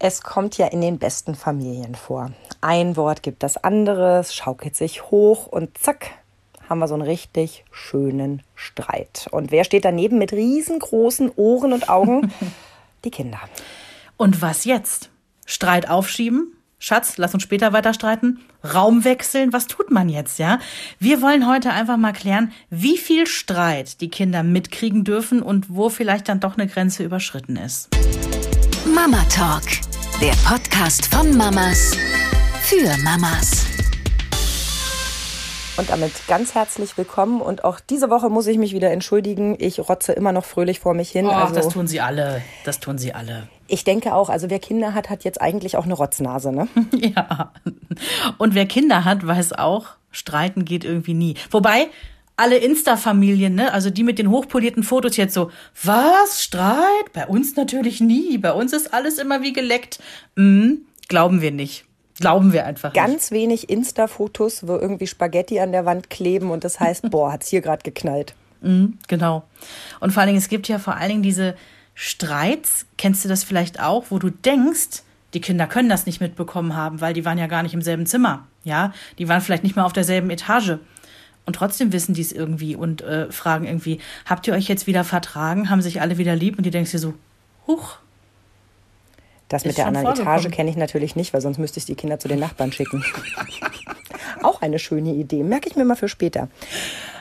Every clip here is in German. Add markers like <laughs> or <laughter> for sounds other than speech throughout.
Es kommt ja in den besten Familien vor. Ein Wort gibt das andere, es schaukelt sich hoch und zack, haben wir so einen richtig schönen Streit. Und wer steht daneben mit riesengroßen Ohren und Augen? <laughs> Die Kinder. Und was jetzt? Streit aufschieben? Schatz, lass uns später weiter streiten. Raum wechseln? Was tut man jetzt, ja? Wir wollen heute einfach mal klären, wie viel Streit die Kinder mitkriegen dürfen und wo vielleicht dann doch eine Grenze überschritten ist. Mama Talk, der Podcast von Mamas für Mamas. Und damit ganz herzlich willkommen. Und auch diese Woche muss ich mich wieder entschuldigen. Ich rotze immer noch fröhlich vor mich hin. Oh, also, das tun sie alle. Das tun sie alle. Ich denke auch, also wer Kinder hat, hat jetzt eigentlich auch eine Rotznase, ne? <laughs> ja. Und wer Kinder hat, weiß auch, streiten geht irgendwie nie. Wobei, alle Insta-Familien, ne, also die mit den hochpolierten Fotos jetzt so, was, Streit? Bei uns natürlich nie. Bei uns ist alles immer wie geleckt. Hm, glauben wir nicht. Glauben wir einfach. Ganz nicht. wenig Insta-Fotos, wo irgendwie Spaghetti an der Wand kleben und das heißt, <laughs> boah, hat's hier gerade geknallt. Mhm, genau. Und vor allen Dingen, es gibt ja vor allen Dingen diese Streits, kennst du das vielleicht auch, wo du denkst, die Kinder können das nicht mitbekommen haben, weil die waren ja gar nicht im selben Zimmer. Ja, die waren vielleicht nicht mal auf derselben Etage. Und trotzdem wissen die es irgendwie und äh, fragen irgendwie, habt ihr euch jetzt wieder vertragen? Haben sich alle wieder lieb? Und die denkst dir so, huch. Das mit der anderen Etage kenne ich natürlich nicht, weil sonst müsste ich die Kinder zu den Nachbarn schicken. <laughs> Auch eine schöne Idee. Merke ich mir mal für später.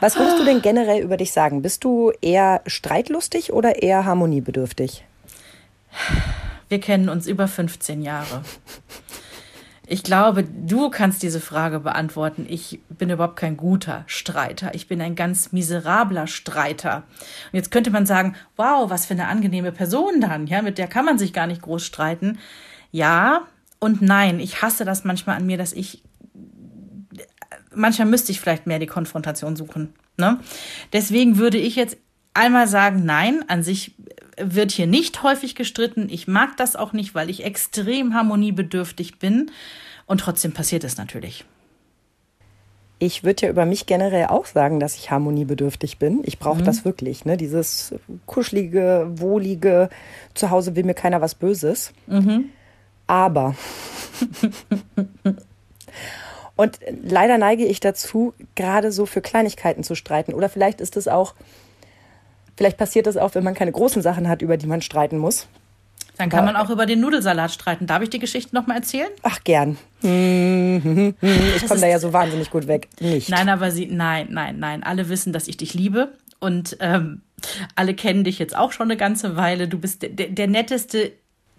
Was würdest du denn generell über dich sagen? Bist du eher streitlustig oder eher harmoniebedürftig? Wir kennen uns über 15 Jahre. Ich glaube, du kannst diese Frage beantworten. Ich bin überhaupt kein guter Streiter. Ich bin ein ganz miserabler Streiter. Und jetzt könnte man sagen, wow, was für eine angenehme Person dann. Ja, mit der kann man sich gar nicht groß streiten. Ja und nein. Ich hasse das manchmal an mir, dass ich, manchmal müsste ich vielleicht mehr die Konfrontation suchen. Ne? Deswegen würde ich jetzt einmal sagen, nein, an sich wird hier nicht häufig gestritten. Ich mag das auch nicht, weil ich extrem harmoniebedürftig bin. Und trotzdem passiert es natürlich. Ich würde ja über mich generell auch sagen, dass ich harmoniebedürftig bin. Ich brauche mhm. das wirklich, ne? Dieses kuschelige, wohlige, zu Hause will mir keiner was Böses. Mhm. Aber. <laughs> Und leider neige ich dazu, gerade so für Kleinigkeiten zu streiten. Oder vielleicht ist es auch Vielleicht passiert das auch, wenn man keine großen Sachen hat, über die man streiten muss. Dann kann man auch über den Nudelsalat streiten. Darf ich die Geschichte noch mal erzählen? Ach, gern. Ich komme da ja so wahnsinnig gut weg. Nicht. Nein, aber sie, nein, nein, nein. Alle wissen, dass ich dich liebe. Und ähm, alle kennen dich jetzt auch schon eine ganze Weile. Du bist der, der netteste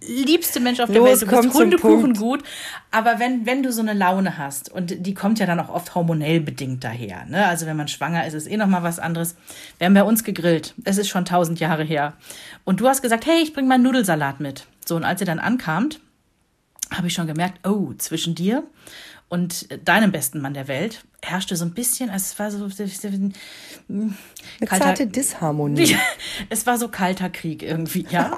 liebste Mensch auf der Los, Welt, du bist Hundekuchen gut. Aber wenn, wenn du so eine Laune hast, und die kommt ja dann auch oft hormonell bedingt daher, ne? Also wenn man schwanger ist, ist eh nochmal was anderes. Wir haben bei uns gegrillt. Es ist schon tausend Jahre her. Und du hast gesagt, hey, ich bring mal Nudelsalat mit. So, und als ihr dann ankamt, habe ich schon gemerkt, oh, zwischen dir und deinem besten Mann der Welt herrschte so ein bisschen, es war so eine kalter, zarte Disharmonie. <laughs> es war so kalter Krieg irgendwie, ja.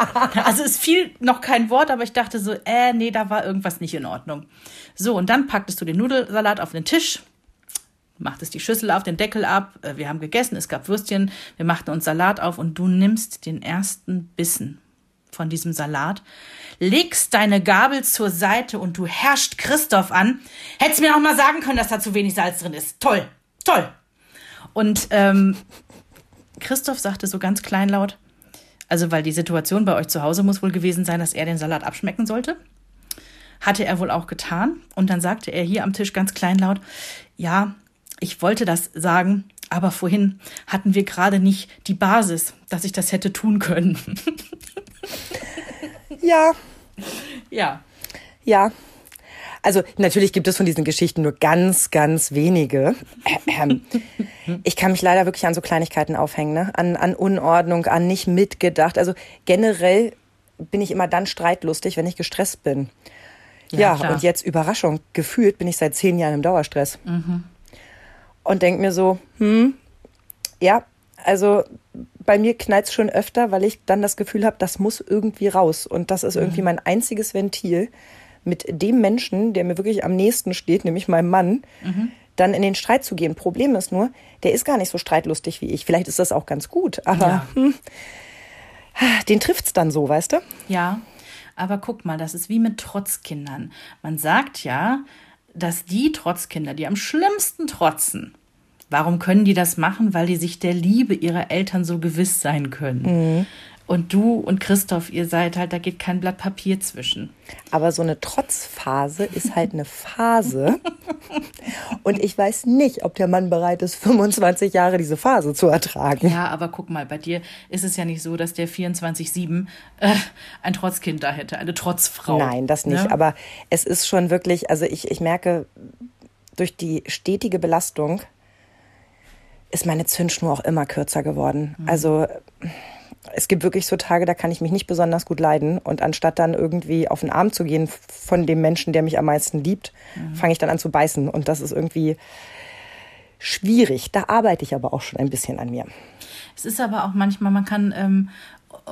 also es fiel noch kein Wort, aber ich dachte so, äh, nee, da war irgendwas nicht in Ordnung. So, und dann packtest du den Nudelsalat auf den Tisch, machtest die Schüssel auf den Deckel ab, äh, wir haben gegessen, es gab Würstchen, wir machten uns Salat auf und du nimmst den ersten Bissen von diesem Salat, legst deine Gabel zur Seite und du herrschst Christoph an. Hättest mir auch mal sagen können, dass da zu wenig Salz drin ist. Toll, toll. Und ähm, Christoph sagte so ganz kleinlaut, also weil die Situation bei euch zu Hause muss wohl gewesen sein, dass er den Salat abschmecken sollte. Hatte er wohl auch getan. Und dann sagte er hier am Tisch ganz kleinlaut, ja, ich wollte das sagen, aber vorhin hatten wir gerade nicht die Basis, dass ich das hätte tun können. <laughs> ja. Ja. Ja. Also natürlich gibt es von diesen Geschichten nur ganz, ganz wenige. Ähm, ich kann mich leider wirklich an so Kleinigkeiten aufhängen, ne? an, an Unordnung, an nicht mitgedacht. Also generell bin ich immer dann streitlustig, wenn ich gestresst bin. Ja, ja und jetzt Überraschung. Gefühlt bin ich seit zehn Jahren im Dauerstress. Mhm und denke mir so, hm, ja, also bei mir knallt es schon öfter, weil ich dann das Gefühl habe, das muss irgendwie raus. Und das ist irgendwie mhm. mein einziges Ventil, mit dem Menschen, der mir wirklich am nächsten steht, nämlich meinem Mann, mhm. dann in den Streit zu gehen. Problem ist nur, der ist gar nicht so streitlustig wie ich. Vielleicht ist das auch ganz gut, aber ja. hm, den trifft es dann so, weißt du? Ja. Aber guck mal, das ist wie mit Trotzkindern. Man sagt ja, dass die Trotzkinder, die am schlimmsten trotzen, warum können die das machen? Weil die sich der Liebe ihrer Eltern so gewiss sein können. Mhm. Und du und Christoph, ihr seid halt, da geht kein Blatt Papier zwischen. Aber so eine Trotzphase ist halt eine Phase. <laughs> und ich weiß nicht, ob der Mann bereit ist, <laughs> 25 Jahre diese Phase zu ertragen. Ja, aber guck mal, bei dir ist es ja nicht so, dass der 24-7 äh, ein Trotzkind da hätte, eine Trotzfrau. Nein, das nicht. Ne? Aber es ist schon wirklich, also ich, ich merke, durch die stetige Belastung ist meine Zündschnur auch immer kürzer geworden. Mhm. Also es gibt wirklich so Tage, da kann ich mich nicht besonders gut leiden. Und anstatt dann irgendwie auf den Arm zu gehen von dem Menschen, der mich am meisten liebt, mhm. fange ich dann an zu beißen. Und das ist irgendwie schwierig. Da arbeite ich aber auch schon ein bisschen an mir. Es ist aber auch manchmal, man kann ähm,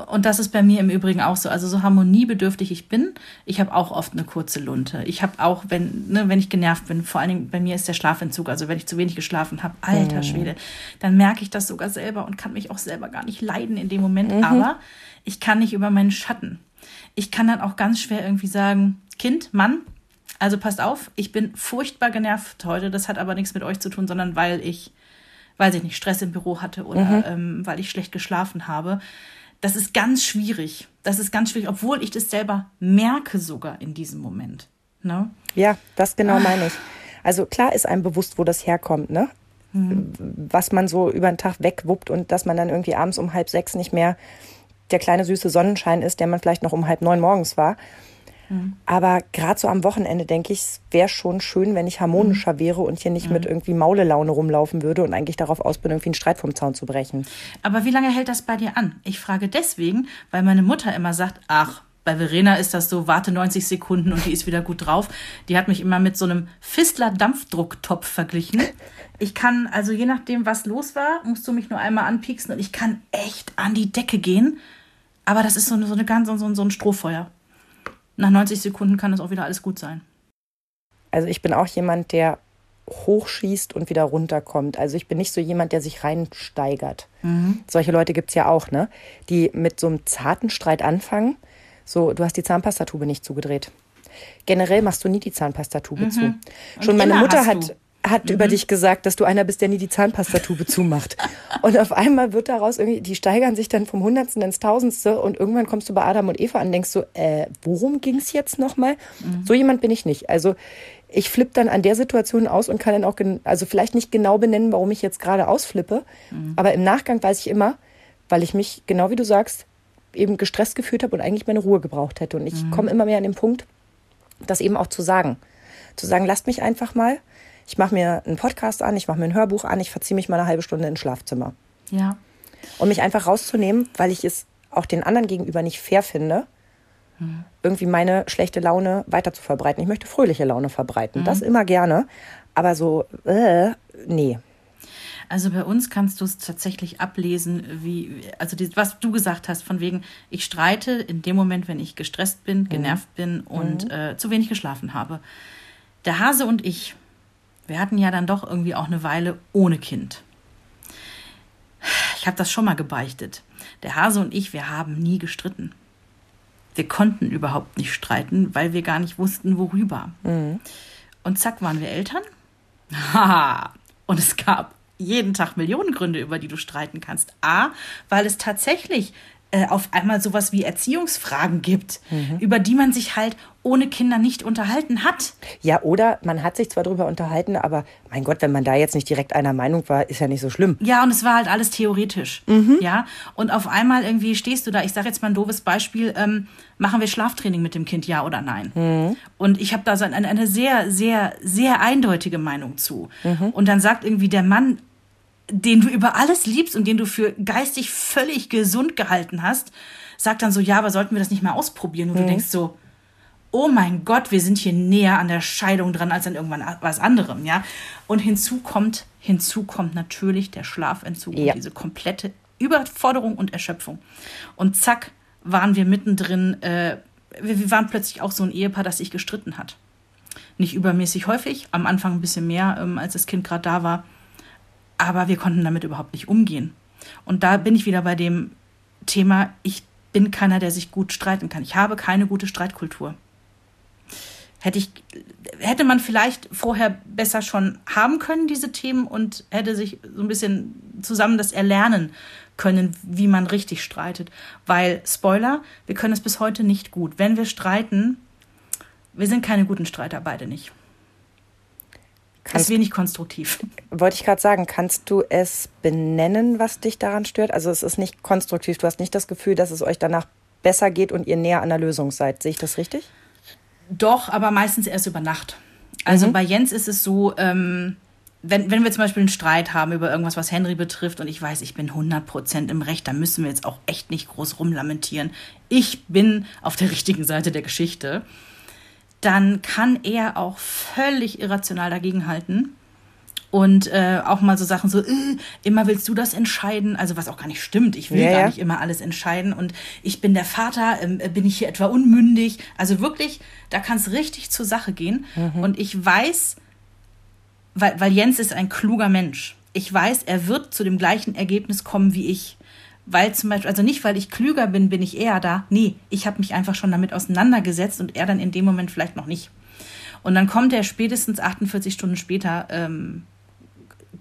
und das ist bei mir im Übrigen auch so. Also so harmoniebedürftig ich bin, ich habe auch oft eine kurze Lunte. Ich habe auch, wenn, ne, wenn ich genervt bin, vor allen Dingen bei mir ist der Schlafentzug, also wenn ich zu wenig geschlafen habe, alter mhm. Schwede, dann merke ich das sogar selber und kann mich auch selber gar nicht leiden in dem Moment. Mhm. Aber ich kann nicht über meinen Schatten. Ich kann dann auch ganz schwer irgendwie sagen, Kind, Mann, also passt auf, ich bin furchtbar genervt heute. Das hat aber nichts mit euch zu tun, sondern weil ich, weiß ich nicht, Stress im Büro hatte oder mhm. ähm, weil ich schlecht geschlafen habe das ist ganz schwierig. Das ist ganz schwierig, obwohl ich das selber merke sogar in diesem Moment. Ne? Ja, das genau ah. meine ich. Also klar ist einem bewusst, wo das herkommt, ne? Mhm. Was man so über den Tag wegwuppt und dass man dann irgendwie abends um halb sechs nicht mehr der kleine süße Sonnenschein ist, der man vielleicht noch um halb neun morgens war. Mhm. Aber gerade so am Wochenende denke ich, es wäre schon schön, wenn ich harmonischer mhm. wäre und hier nicht mhm. mit irgendwie Maulelaune rumlaufen würde und eigentlich darauf aus bin, irgendwie einen Streit vom Zaun zu brechen. Aber wie lange hält das bei dir an? Ich frage deswegen, weil meine Mutter immer sagt, ach, bei Verena ist das so, warte 90 Sekunden und die ist wieder gut drauf. Die hat mich immer mit so einem Fistler Dampfdrucktopf verglichen. Ich kann, also je nachdem, was los war, musst du mich nur einmal anpieksen und ich kann echt an die Decke gehen. Aber das ist so eine, so eine ganz, so, so ein Strohfeuer nach 90 Sekunden kann das auch wieder alles gut sein. Also ich bin auch jemand, der hochschießt und wieder runterkommt. Also ich bin nicht so jemand, der sich reinsteigert. Mhm. Solche Leute gibt es ja auch, ne? Die mit so einem zarten Streit anfangen. So, du hast die Zahnpastatube nicht zugedreht. Generell machst du nie die Zahnpastatube mhm. zu. Schon meine Mutter hat, hat mhm. über dich gesagt, dass du einer bist, der nie die Zahnpastatube zumacht. Und auf einmal wird daraus irgendwie, die steigern sich dann vom Hundertsten ins Tausendste und irgendwann kommst du bei Adam und Eva an und denkst so, äh, worum ging es jetzt nochmal? Mhm. So jemand bin ich nicht. Also ich flippe dann an der Situation aus und kann dann auch, also vielleicht nicht genau benennen, warum ich jetzt gerade ausflippe, mhm. aber im Nachgang weiß ich immer, weil ich mich, genau wie du sagst, eben gestresst gefühlt habe und eigentlich meine Ruhe gebraucht hätte. Und ich mhm. komme immer mehr an den Punkt, das eben auch zu sagen. Zu sagen, lasst mich einfach mal ich mache mir einen Podcast an, ich mache mir ein Hörbuch an, ich verziehe mich mal eine halbe Stunde ins Schlafzimmer. Ja. Um mich einfach rauszunehmen, weil ich es auch den anderen gegenüber nicht fair finde, mhm. irgendwie meine schlechte Laune weiter zu verbreiten. Ich möchte fröhliche Laune verbreiten. Mhm. Das immer gerne. Aber so, äh, nee. Also bei uns kannst du es tatsächlich ablesen, wie, also die, was du gesagt hast, von wegen, ich streite in dem Moment, wenn ich gestresst bin, mhm. genervt bin und mhm. äh, zu wenig geschlafen habe. Der Hase und ich, wir hatten ja dann doch irgendwie auch eine Weile ohne Kind. Ich habe das schon mal gebeichtet. Der Hase und ich, wir haben nie gestritten. Wir konnten überhaupt nicht streiten, weil wir gar nicht wussten, worüber. Mhm. Und zack, waren wir Eltern. <laughs> Haha. und es gab jeden Tag Millionen Gründe, über die du streiten kannst. A, weil es tatsächlich äh, auf einmal sowas wie Erziehungsfragen gibt, mhm. über die man sich halt ohne Kinder nicht unterhalten hat. Ja, oder man hat sich zwar darüber unterhalten, aber mein Gott, wenn man da jetzt nicht direkt einer Meinung war, ist ja nicht so schlimm. Ja, und es war halt alles theoretisch. Mhm. Ja, und auf einmal irgendwie stehst du da. Ich sage jetzt mal ein doofes Beispiel: ähm, Machen wir Schlaftraining mit dem Kind, ja oder nein? Mhm. Und ich habe da so eine, eine sehr, sehr, sehr eindeutige Meinung zu. Mhm. Und dann sagt irgendwie der Mann, den du über alles liebst und den du für geistig völlig gesund gehalten hast, sagt dann so, ja, aber sollten wir das nicht mal ausprobieren? Und mhm. du denkst so, oh mein Gott, wir sind hier näher an der Scheidung dran als an irgendwann was anderem, ja. Und hinzu kommt, hinzu kommt natürlich der Schlafentzug ja. und diese komplette Überforderung und Erschöpfung. Und zack, waren wir mittendrin, äh, wir, wir waren plötzlich auch so ein Ehepaar, das sich gestritten hat. Nicht übermäßig häufig, am Anfang ein bisschen mehr, ähm, als das Kind gerade da war aber wir konnten damit überhaupt nicht umgehen. Und da bin ich wieder bei dem Thema, ich bin keiner, der sich gut streiten kann. Ich habe keine gute Streitkultur. Hätte ich, hätte man vielleicht vorher besser schon haben können, diese Themen, und hätte sich so ein bisschen zusammen das erlernen können, wie man richtig streitet. Weil, Spoiler, wir können es bis heute nicht gut. Wenn wir streiten, wir sind keine guten Streiter, beide nicht. Kannst, ist wenig konstruktiv. Wollte ich gerade sagen, kannst du es benennen, was dich daran stört? Also es ist nicht konstruktiv. Du hast nicht das Gefühl, dass es euch danach besser geht und ihr näher an der Lösung seid. Sehe ich das richtig? Doch, aber meistens erst über Nacht. Also mhm. bei Jens ist es so, ähm, wenn, wenn wir zum Beispiel einen Streit haben über irgendwas, was Henry betrifft und ich weiß, ich bin 100% im Recht, dann müssen wir jetzt auch echt nicht groß rumlamentieren. Ich bin auf der <laughs> richtigen Seite der Geschichte. Dann kann er auch völlig irrational dagegenhalten und äh, auch mal so Sachen so, äh, immer willst du das entscheiden, also was auch gar nicht stimmt. Ich will ja, gar nicht immer alles entscheiden und ich bin der Vater, äh, bin ich hier etwa unmündig. Also wirklich, da kann es richtig zur Sache gehen. Mhm. Und ich weiß, weil, weil Jens ist ein kluger Mensch. Ich weiß, er wird zu dem gleichen Ergebnis kommen wie ich. Weil zum Beispiel, also nicht, weil ich klüger bin, bin ich eher da. Nee, ich habe mich einfach schon damit auseinandergesetzt und er dann in dem Moment vielleicht noch nicht. Und dann kommt er spätestens 48 Stunden später ähm,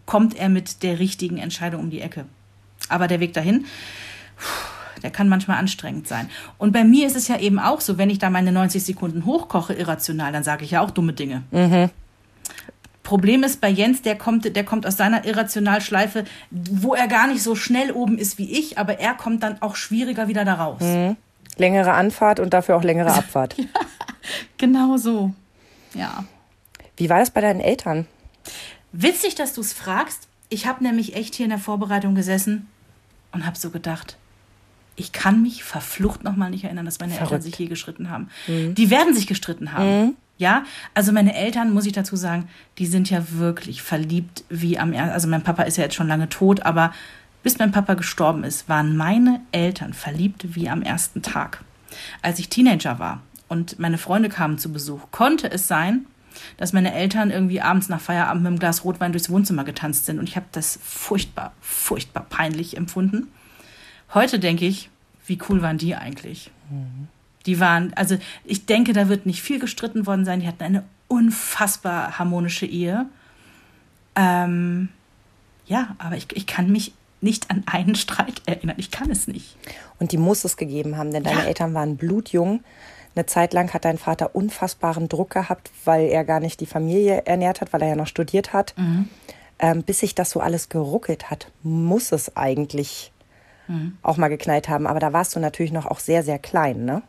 kommt er mit der richtigen Entscheidung um die Ecke. Aber der Weg dahin, der kann manchmal anstrengend sein. Und bei mir ist es ja eben auch so, wenn ich da meine 90 Sekunden hochkoche irrational, dann sage ich ja auch dumme Dinge. Mhm. Problem ist bei Jens, der kommt, der kommt aus seiner Irrationalschleife, wo er gar nicht so schnell oben ist wie ich, aber er kommt dann auch schwieriger wieder da raus. Mhm. Längere Anfahrt und dafür auch längere <laughs> Abfahrt. ja, genau so. Ja. Wie war das bei deinen Eltern? Witzig, dass du es fragst. Ich habe nämlich echt hier in der Vorbereitung gesessen und habe so gedacht, ich kann mich verflucht nochmal nicht erinnern, dass meine Verrückt. Eltern sich je gestritten haben. Mhm. Die werden sich gestritten haben. Mhm. Ja, also meine Eltern, muss ich dazu sagen, die sind ja wirklich verliebt wie am ersten. Also mein Papa ist ja jetzt schon lange tot, aber bis mein Papa gestorben ist, waren meine Eltern verliebt wie am ersten Tag. Als ich Teenager war und meine Freunde kamen zu Besuch, konnte es sein, dass meine Eltern irgendwie abends nach Feierabend mit einem Glas Rotwein durchs Wohnzimmer getanzt sind. Und ich habe das furchtbar, furchtbar peinlich empfunden. Heute denke ich, wie cool waren die eigentlich? Mhm. Die waren, also ich denke, da wird nicht viel gestritten worden sein. Die hatten eine unfassbar harmonische Ehe. Ähm, ja, aber ich, ich kann mich nicht an einen Streit erinnern. Ich kann es nicht. Und die muss es gegeben haben, denn deine ja. Eltern waren blutjung. Eine Zeit lang hat dein Vater unfassbaren Druck gehabt, weil er gar nicht die Familie ernährt hat, weil er ja noch studiert hat. Mhm. Ähm, bis sich das so alles geruckelt hat, muss es eigentlich mhm. auch mal geknallt haben. Aber da warst du natürlich noch auch sehr, sehr klein, ne?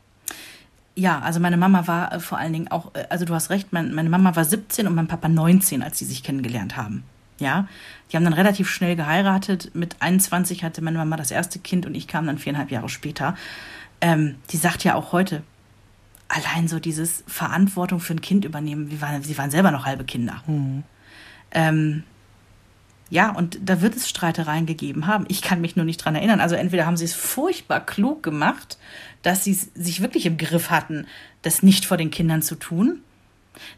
Ja, also meine Mama war äh, vor allen Dingen auch, äh, also du hast recht, mein, meine Mama war 17 und mein Papa 19, als sie sich kennengelernt haben. Ja, die haben dann relativ schnell geheiratet. Mit 21 hatte meine Mama das erste Kind und ich kam dann viereinhalb Jahre später. Ähm, die sagt ja auch heute, allein so dieses Verantwortung für ein Kind übernehmen. Wir waren, sie waren selber noch halbe Kinder. Mhm. Ähm, ja, und da wird es Streitereien gegeben haben. Ich kann mich nur nicht dran erinnern. Also entweder haben sie es furchtbar klug gemacht, dass sie sich wirklich im Griff hatten, das nicht vor den Kindern zu tun.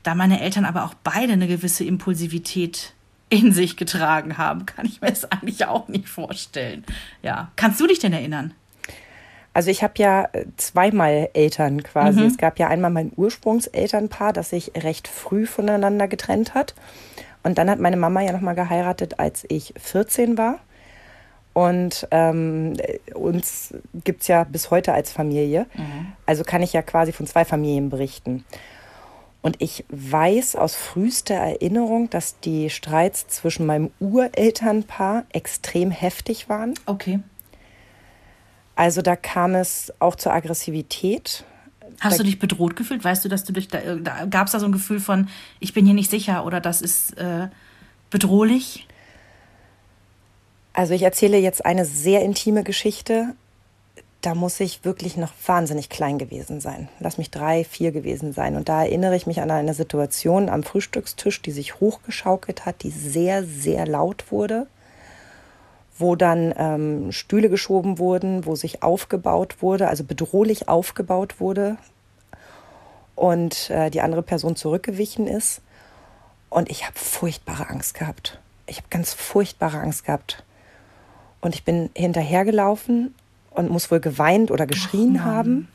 Da meine Eltern aber auch beide eine gewisse Impulsivität in sich getragen haben, kann ich mir das eigentlich auch nicht vorstellen. Ja, kannst du dich denn erinnern? Also ich habe ja äh, zweimal Eltern quasi. Mhm. Es gab ja einmal mein Ursprungselternpaar, das sich recht früh voneinander getrennt hat. Und dann hat meine Mama ja nochmal geheiratet, als ich 14 war. Und ähm, uns gibt es ja bis heute als Familie. Mhm. Also kann ich ja quasi von zwei Familien berichten. Und ich weiß aus frühester Erinnerung, dass die Streits zwischen meinem Urelternpaar extrem heftig waren. Okay. Also da kam es auch zur Aggressivität. Hast du dich bedroht gefühlt? Weißt du, dass du dich da, da gab es da so ein Gefühl von, ich bin hier nicht sicher oder das ist äh, bedrohlich? Also ich erzähle jetzt eine sehr intime Geschichte. Da muss ich wirklich noch wahnsinnig klein gewesen sein. Lass mich drei, vier gewesen sein. Und da erinnere ich mich an eine Situation am Frühstückstisch, die sich hochgeschaukelt hat, die sehr, sehr laut wurde wo dann ähm, Stühle geschoben wurden, wo sich aufgebaut wurde, also bedrohlich aufgebaut wurde und äh, die andere Person zurückgewichen ist. Und ich habe furchtbare Angst gehabt. Ich habe ganz furchtbare Angst gehabt. Und ich bin hinterhergelaufen und muss wohl geweint oder geschrien haben.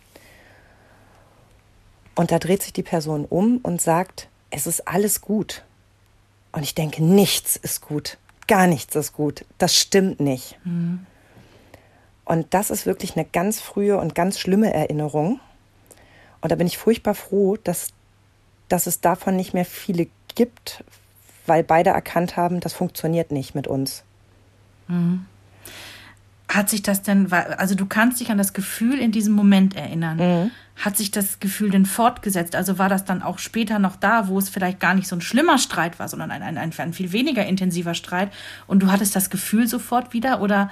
Und da dreht sich die Person um und sagt, es ist alles gut. Und ich denke, nichts ist gut. Gar nichts ist gut. Das stimmt nicht. Und das ist wirklich eine ganz frühe und ganz schlimme Erinnerung. Und da bin ich furchtbar froh, dass, dass es davon nicht mehr viele gibt, weil beide erkannt haben, das funktioniert nicht mit uns. Hat sich das denn, also du kannst dich an das Gefühl in diesem Moment erinnern. Mhm. Hat sich das Gefühl denn fortgesetzt? Also war das dann auch später noch da, wo es vielleicht gar nicht so ein schlimmer Streit war, sondern ein, ein, ein, ein viel weniger intensiver Streit und du hattest das Gefühl sofort wieder oder?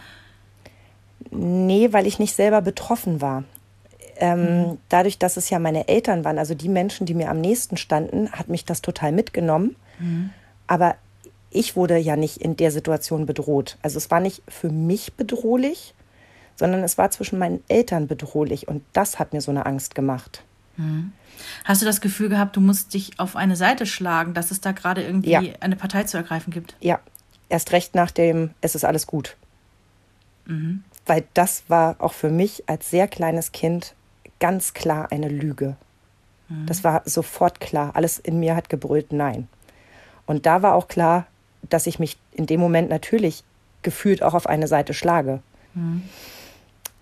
Nee, weil ich nicht selber betroffen war. Ähm, Dadurch, dass es ja meine Eltern waren, also die Menschen, die mir am nächsten standen, hat mich das total mitgenommen. Aber ich wurde ja nicht in der Situation bedroht. Also es war nicht für mich bedrohlich, sondern es war zwischen meinen Eltern bedrohlich. Und das hat mir so eine Angst gemacht. Hast du das Gefühl gehabt, du musst dich auf eine Seite schlagen, dass es da gerade irgendwie Ja. eine Partei zu ergreifen gibt? Ja, erst recht nach dem, es ist alles gut. Weil das war auch für mich als sehr kleines Kind ganz klar eine Lüge. Das war sofort klar. Alles in mir hat gebrüllt, nein. Und da war auch klar, dass ich mich in dem Moment natürlich gefühlt auch auf eine Seite schlage.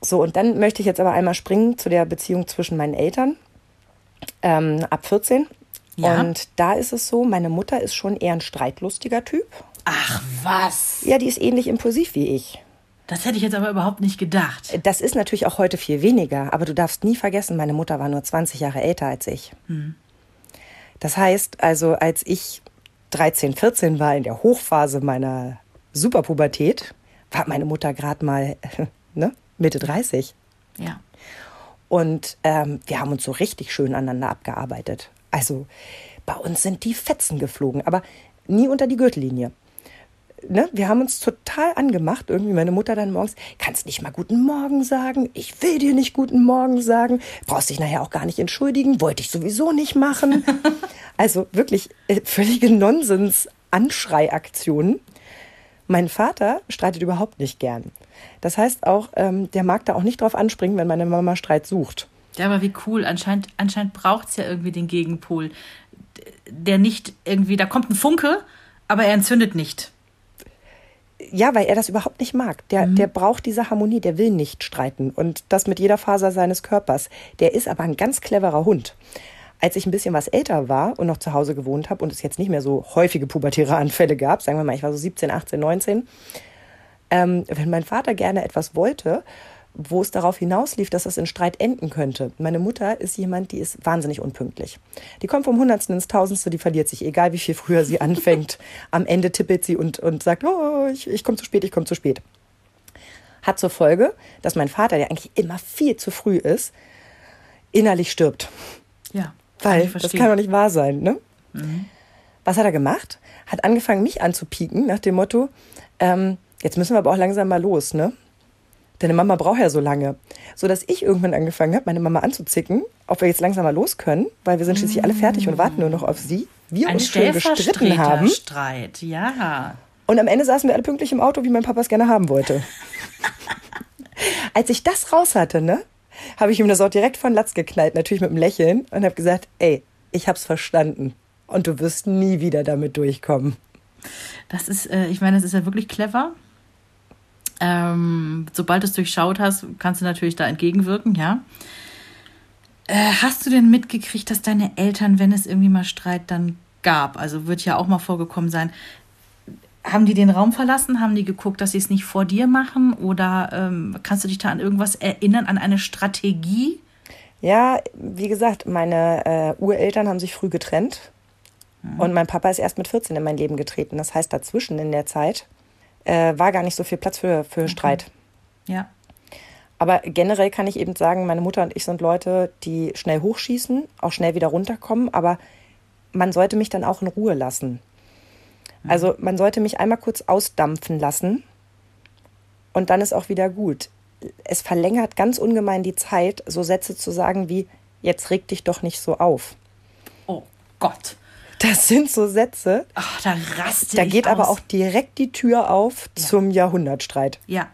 So, und dann möchte ich jetzt aber einmal springen zu der Beziehung zwischen meinen Eltern ähm, ab 14. Ja. Und da ist es so, meine Mutter ist schon eher ein streitlustiger Typ. Ach was? Ja, die ist ähnlich impulsiv wie ich. Das hätte ich jetzt aber überhaupt nicht gedacht. Das ist natürlich auch heute viel weniger, aber du darfst nie vergessen, meine Mutter war nur 20 Jahre älter als ich. Das heißt, also als ich 13, 14 war in der Hochphase meiner Superpubertät, war meine Mutter gerade mal <laughs> ne, Mitte 30. Ja. Und ähm, wir haben uns so richtig schön aneinander abgearbeitet. Also bei uns sind die Fetzen geflogen, aber nie unter die Gürtellinie. Ne? Wir haben uns total angemacht. Irgendwie meine Mutter dann morgens, kannst nicht mal guten Morgen sagen. Ich will dir nicht guten Morgen sagen. Brauchst dich nachher auch gar nicht entschuldigen. Wollte ich sowieso nicht machen. <laughs> also wirklich äh, völlige Nonsens-Anschreiaktionen. Mein Vater streitet überhaupt nicht gern. Das heißt auch, ähm, der mag da auch nicht drauf anspringen, wenn meine Mama Streit sucht. Ja, aber wie cool. Anscheinend, anscheinend braucht es ja irgendwie den Gegenpol, der nicht irgendwie, da kommt ein Funke, aber er entzündet nicht. Ja, weil er das überhaupt nicht mag. Der, der braucht diese Harmonie, der will nicht streiten. Und das mit jeder Faser seines Körpers. Der ist aber ein ganz cleverer Hund. Als ich ein bisschen was älter war und noch zu Hause gewohnt habe und es jetzt nicht mehr so häufige pubertäre Anfälle gab, sagen wir mal, ich war so 17, 18, 19, ähm, wenn mein Vater gerne etwas wollte, wo es darauf hinauslief, dass das in Streit enden könnte. Meine Mutter ist jemand, die ist wahnsinnig unpünktlich. Die kommt vom Hundertsten ins Tausendste, die verliert sich, egal wie viel früher sie <laughs> anfängt. Am Ende tippelt sie und, und sagt, oh, ich, ich komme zu spät, ich komme zu spät. Hat zur Folge, dass mein Vater, der eigentlich immer viel zu früh ist, innerlich stirbt. Ja. Weil das kann doch nicht wahr sein, ne? Was hat er gemacht? Hat angefangen, mich anzupieken nach dem Motto, ähm, jetzt müssen wir aber auch langsam mal los, ne? Deine Mama braucht ja so lange. So dass ich irgendwann angefangen habe, meine Mama anzuzicken, ob wir jetzt langsam mal los können, weil wir sind schließlich alle fertig und warten nur noch auf sie. Wir Ein uns schön gestritten haben. Stellvertreterstreit, ja. Und am Ende saßen wir alle pünktlich im Auto, wie mein Papa es gerne haben wollte. <laughs> Als ich das raus hatte, ne, habe ich ihm das auch direkt von Latz geknallt, natürlich mit einem Lächeln und habe gesagt, ey, ich hab's verstanden und du wirst nie wieder damit durchkommen. Das ist, äh, ich meine, das ist ja wirklich clever. Ähm, sobald du es durchschaut hast, kannst du natürlich da entgegenwirken, ja. Äh, hast du denn mitgekriegt, dass deine Eltern, wenn es irgendwie mal Streit dann gab, also wird ja auch mal vorgekommen sein, haben die den Raum verlassen? Haben die geguckt, dass sie es nicht vor dir machen? Oder ähm, kannst du dich da an irgendwas erinnern, an eine Strategie? Ja, wie gesagt, meine äh, Ureltern haben sich früh getrennt und mein Papa ist erst mit 14 in mein Leben getreten. Das heißt, dazwischen in der Zeit äh, war gar nicht so viel Platz für, für Streit. Ja. Aber generell kann ich eben sagen, meine Mutter und ich sind Leute, die schnell hochschießen, auch schnell wieder runterkommen, aber man sollte mich dann auch in Ruhe lassen. Also man sollte mich einmal kurz ausdampfen lassen und dann ist auch wieder gut. Es verlängert ganz ungemein die Zeit, so Sätze zu sagen wie, jetzt reg dich doch nicht so auf. Oh Gott. Das sind so Sätze. Ach, da raste Da geht aber aus. auch direkt die Tür auf zum Jahrhundertstreit. Ja,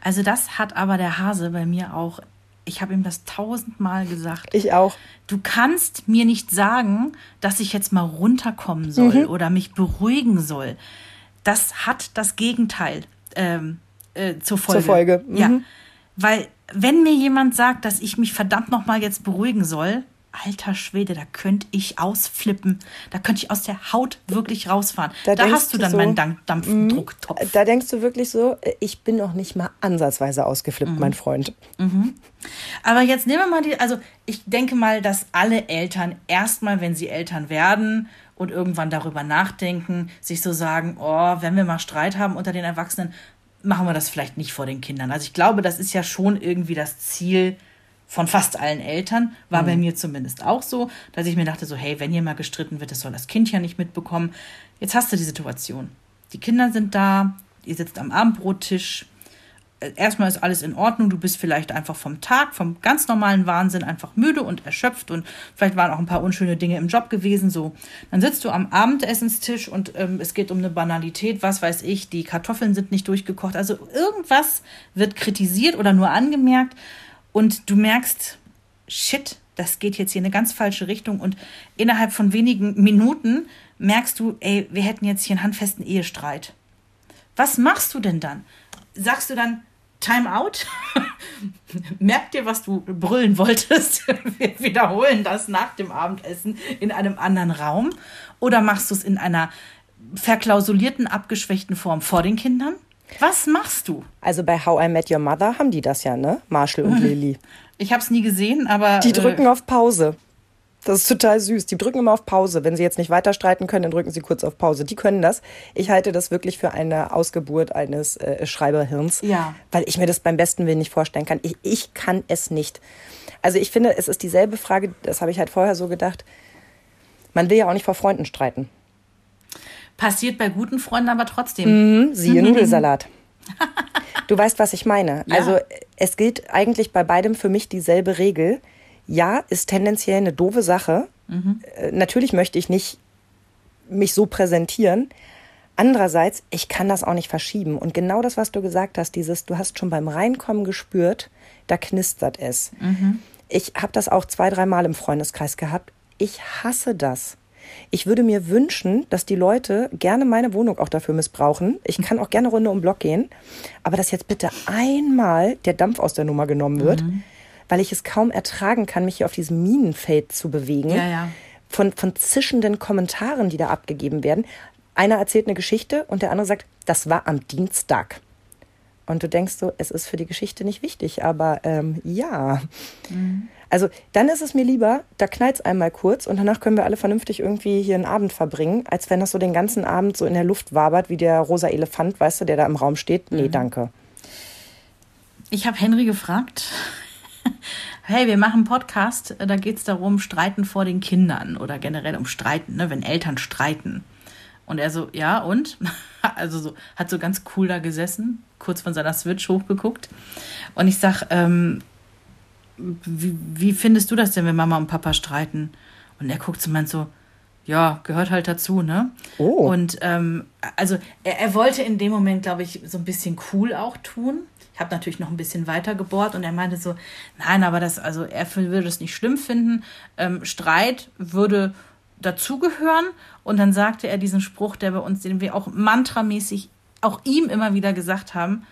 also das hat aber der Hase bei mir auch. Ich habe ihm das tausendmal gesagt. Ich auch. Du kannst mir nicht sagen, dass ich jetzt mal runterkommen soll oder mich beruhigen soll. Das hat das Gegenteil ähm, äh, zur Folge. Folge, Ja, mhm. weil wenn mir jemand sagt, dass ich mich verdammt noch mal jetzt beruhigen soll, alter Schwede, da könnte ich ausflippen. Da könnte ich aus der Haut wirklich rausfahren. Da Da, hast du dann so, Mhm. meinen Dank- Dampfdrucktopf. Da denkst du wirklich so, äh, ich bin noch nicht mal ansatzweise ausgeflippt, mein Freund. Aber jetzt nehmen wir mal die, also ich denke mal, dass alle Eltern erstmal, wenn sie Eltern werden und irgendwann darüber nachdenken, sich so sagen, oh, wenn wir mal Streit haben unter den Erwachsenen, machen wir das vielleicht nicht vor den Kindern. Also ich glaube, das ist ja schon irgendwie das Ziel von fast allen Eltern, war bei mir zumindest auch so, dass ich mir dachte so, hey, wenn hier mal gestritten wird, das soll das Kind ja nicht mitbekommen. Jetzt hast du die Situation. Die Kinder sind da, ihr sitzt am Abendbrottisch, erstmal ist alles in Ordnung. Du bist vielleicht einfach vom Tag, vom ganz normalen Wahnsinn einfach müde und erschöpft und vielleicht waren auch ein paar unschöne Dinge im Job gewesen. So, dann sitzt du am Abendessenstisch und ähm, es geht um eine Banalität, was weiß ich, die Kartoffeln sind nicht durchgekocht. Also irgendwas wird kritisiert oder nur angemerkt und du merkst, shit, das geht jetzt hier in eine ganz falsche Richtung und innerhalb von wenigen Minuten merkst du, ey, wir hätten jetzt hier einen handfesten Ehestreit. Was machst du denn dann? Sagst du dann Time out? <laughs> Merk dir, was du brüllen wolltest. <laughs> Wir wiederholen das nach dem Abendessen in einem anderen Raum. Oder machst du es in einer verklausulierten, abgeschwächten Form vor den Kindern? Was machst du? Also bei How I Met Your Mother haben die das ja, ne? Marshall und Lily. Ich habe es nie gesehen, aber Die äh, drücken auf Pause. Das ist total süß. Die drücken immer auf Pause. Wenn sie jetzt nicht weiter streiten können, dann drücken sie kurz auf Pause. Die können das. Ich halte das wirklich für eine Ausgeburt eines äh, Schreiberhirns. Ja. Weil ich mir das beim besten Willen nicht vorstellen kann. Ich, ich kann es nicht. Also ich finde, es ist dieselbe Frage, das habe ich halt vorher so gedacht. Man will ja auch nicht vor Freunden streiten. Passiert bei guten Freunden aber trotzdem. Hm, siehe Nudelsalat. <laughs> Du weißt, was ich meine. Ja. Also es gilt eigentlich bei beidem für mich dieselbe Regel. Ja, ist tendenziell eine doofe Sache. Äh, natürlich möchte ich nicht mich so präsentieren. Andererseits, ich kann das auch nicht verschieben. Und genau das, was du gesagt hast, dieses, du hast schon beim Reinkommen gespürt, da knistert es. Ich habe das auch zwei, dreimal im Freundeskreis gehabt. Ich hasse das. Ich würde mir wünschen, dass die Leute gerne meine Wohnung auch dafür missbrauchen. Ich kann auch gerne Runde um Block gehen. Aber dass jetzt bitte einmal der Dampf aus der Nummer genommen wird, weil ich es kaum ertragen kann, mich hier auf diesem Minenfeld zu bewegen. Ja, ja. Von, von zischenden Kommentaren, die da abgegeben werden. Einer erzählt eine Geschichte und der andere sagt, das war am Dienstag. Und du denkst so, es ist für die Geschichte nicht wichtig, aber ähm, ja. Also dann ist es mir lieber, da knallt es einmal kurz und danach können wir alle vernünftig irgendwie hier einen Abend verbringen, als wenn das so den ganzen Abend so in der Luft wabert, wie der rosa Elefant, weißt du, der da im Raum steht. Nee, danke. Ich habe Henry gefragt, <laughs> hey, wir machen einen Podcast, da geht es darum, Streiten vor den Kindern oder generell um Streiten, ne, wenn Eltern streiten. Und er so, ja, und? <laughs> Also so, hat so ganz cool da gesessen, kurz von seiner Switch hochgeguckt. Und ich sag, ähm, wie, wie findest du das denn, wenn Mama und Papa streiten? Und er guckt so und meint so, ja, gehört halt dazu, ne? Oh. Und ähm, also er, er wollte in dem Moment, glaube ich, so ein bisschen cool auch tun. Ich habe natürlich noch ein bisschen weiter gebohrt und er meinte so, nein, aber das, also er würde es nicht schlimm finden. Ähm, Streit würde dazugehören. Und dann sagte er diesen Spruch, der bei uns, den wir auch mantramäßig auch ihm immer wieder gesagt haben,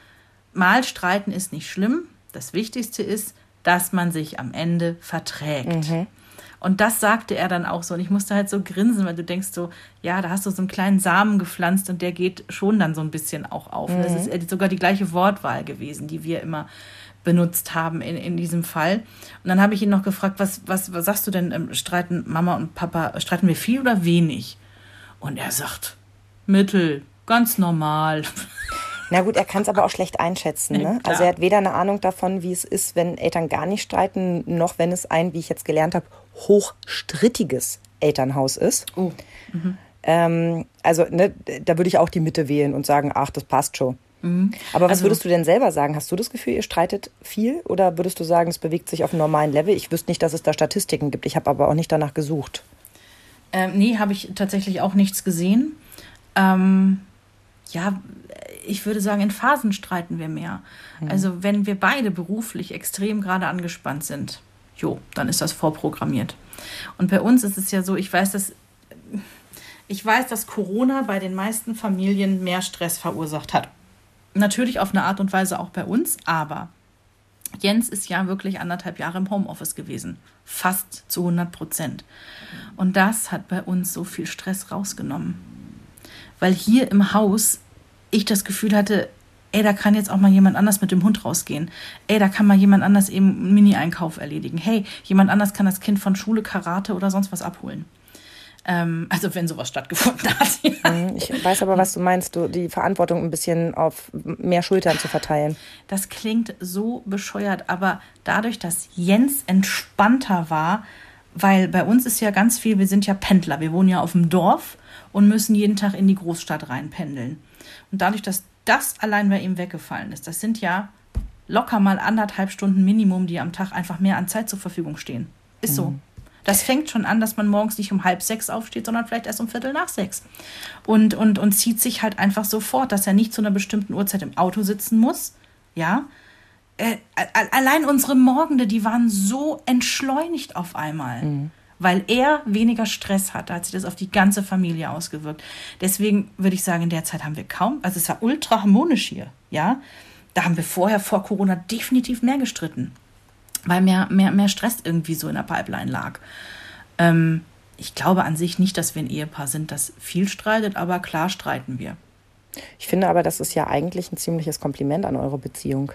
mal streiten ist nicht schlimm. Das Wichtigste ist, dass man sich am Ende verträgt. Und das sagte er dann auch so. Und ich musste halt so grinsen, weil du denkst so, ja, da hast du so einen kleinen Samen gepflanzt und der geht schon dann so ein bisschen auch auf. Das ist sogar die gleiche Wortwahl gewesen, die wir immer benutzt haben in, in diesem Fall. Und dann habe ich ihn noch gefragt, was, was, was sagst du denn, ähm, streiten Mama und Papa, streiten wir viel oder wenig? Und er sagt, mittel, ganz normal. <laughs> Na gut, er kann es aber auch schlecht einschätzen. Ne? Also er hat weder eine Ahnung davon, wie es ist, wenn Eltern gar nicht streiten, noch wenn es ein, wie ich jetzt gelernt habe, hochstrittiges Elternhaus ist. Oh. Ähm, also ne, da würde ich auch die Mitte wählen und sagen, ach, das passt schon. Aber was Also- würdest du denn selber sagen? Hast du das Gefühl, ihr streitet viel? Oder würdest du sagen, es bewegt sich auf einem normalen Level? Ich wüsste nicht, dass es da Statistiken gibt. Ich habe aber auch nicht danach gesucht. Ähm, nee, habe ich tatsächlich auch nichts gesehen. Ähm, ja, ich würde sagen, in Phasen streiten wir mehr. Mhm. Also wenn wir beide beruflich extrem gerade angespannt sind, jo, dann ist das vorprogrammiert. Und bei uns ist es ja so, ich weiß, dass ich weiß, dass Corona bei den meisten Familien mehr Stress verursacht hat. Natürlich auf eine Art und Weise auch bei uns, aber Jens ist ja wirklich anderthalb Jahre im Homeoffice gewesen. Fast zu 100 Prozent. Und das hat bei uns so viel Stress rausgenommen. Weil hier im Haus ich das Gefühl hatte, ey, da kann jetzt auch mal jemand anders mit dem Hund rausgehen. Ey, da kann mal jemand anders eben einen Mini-Einkauf erledigen. Hey, jemand anders kann das Kind von Schule, Karate oder sonst was abholen. Ähm, also wenn sowas stattgefunden hat. <laughs> Mhm, ich weiß aber, was du meinst, du, die Verantwortung ein bisschen auf mehr Schultern zu verteilen. Das klingt so bescheuert, aber dadurch, dass Jens entspannter war, weil bei uns ist ja ganz viel, wir sind ja Pendler, wir wohnen ja auf dem Dorf und müssen jeden Tag in die Großstadt reinpendeln. Und dadurch, dass das allein bei ihm weggefallen ist, das sind ja locker mal anderthalb Stunden Minimum, die am Tag einfach mehr an Zeit zur Verfügung stehen. Ist so. Mhm. Das fängt schon an, dass man morgens nicht um halb sechs aufsteht, sondern vielleicht erst um Viertel nach sechs. Und, und, und zieht sich halt einfach so fort, dass er nicht zu einer bestimmten Uhrzeit im Auto sitzen muss. Ja. Äh, allein unsere Morgende, die waren so entschleunigt auf einmal. Mhm weil er weniger Stress hat. Da hat sich das auf die ganze Familie ausgewirkt. Deswegen würde ich sagen, in der Zeit haben wir kaum, also es war ultra harmonisch hier, ja. Da haben wir vorher vor Corona definitiv mehr gestritten, weil mehr, mehr, mehr Stress irgendwie so in der Pipeline lag. Ähm, ich glaube an sich nicht, dass wir ein Ehepaar sind, das viel streitet, aber klar streiten wir. Ich finde aber, das ist ja eigentlich ein ziemliches Kompliment an eure Beziehung.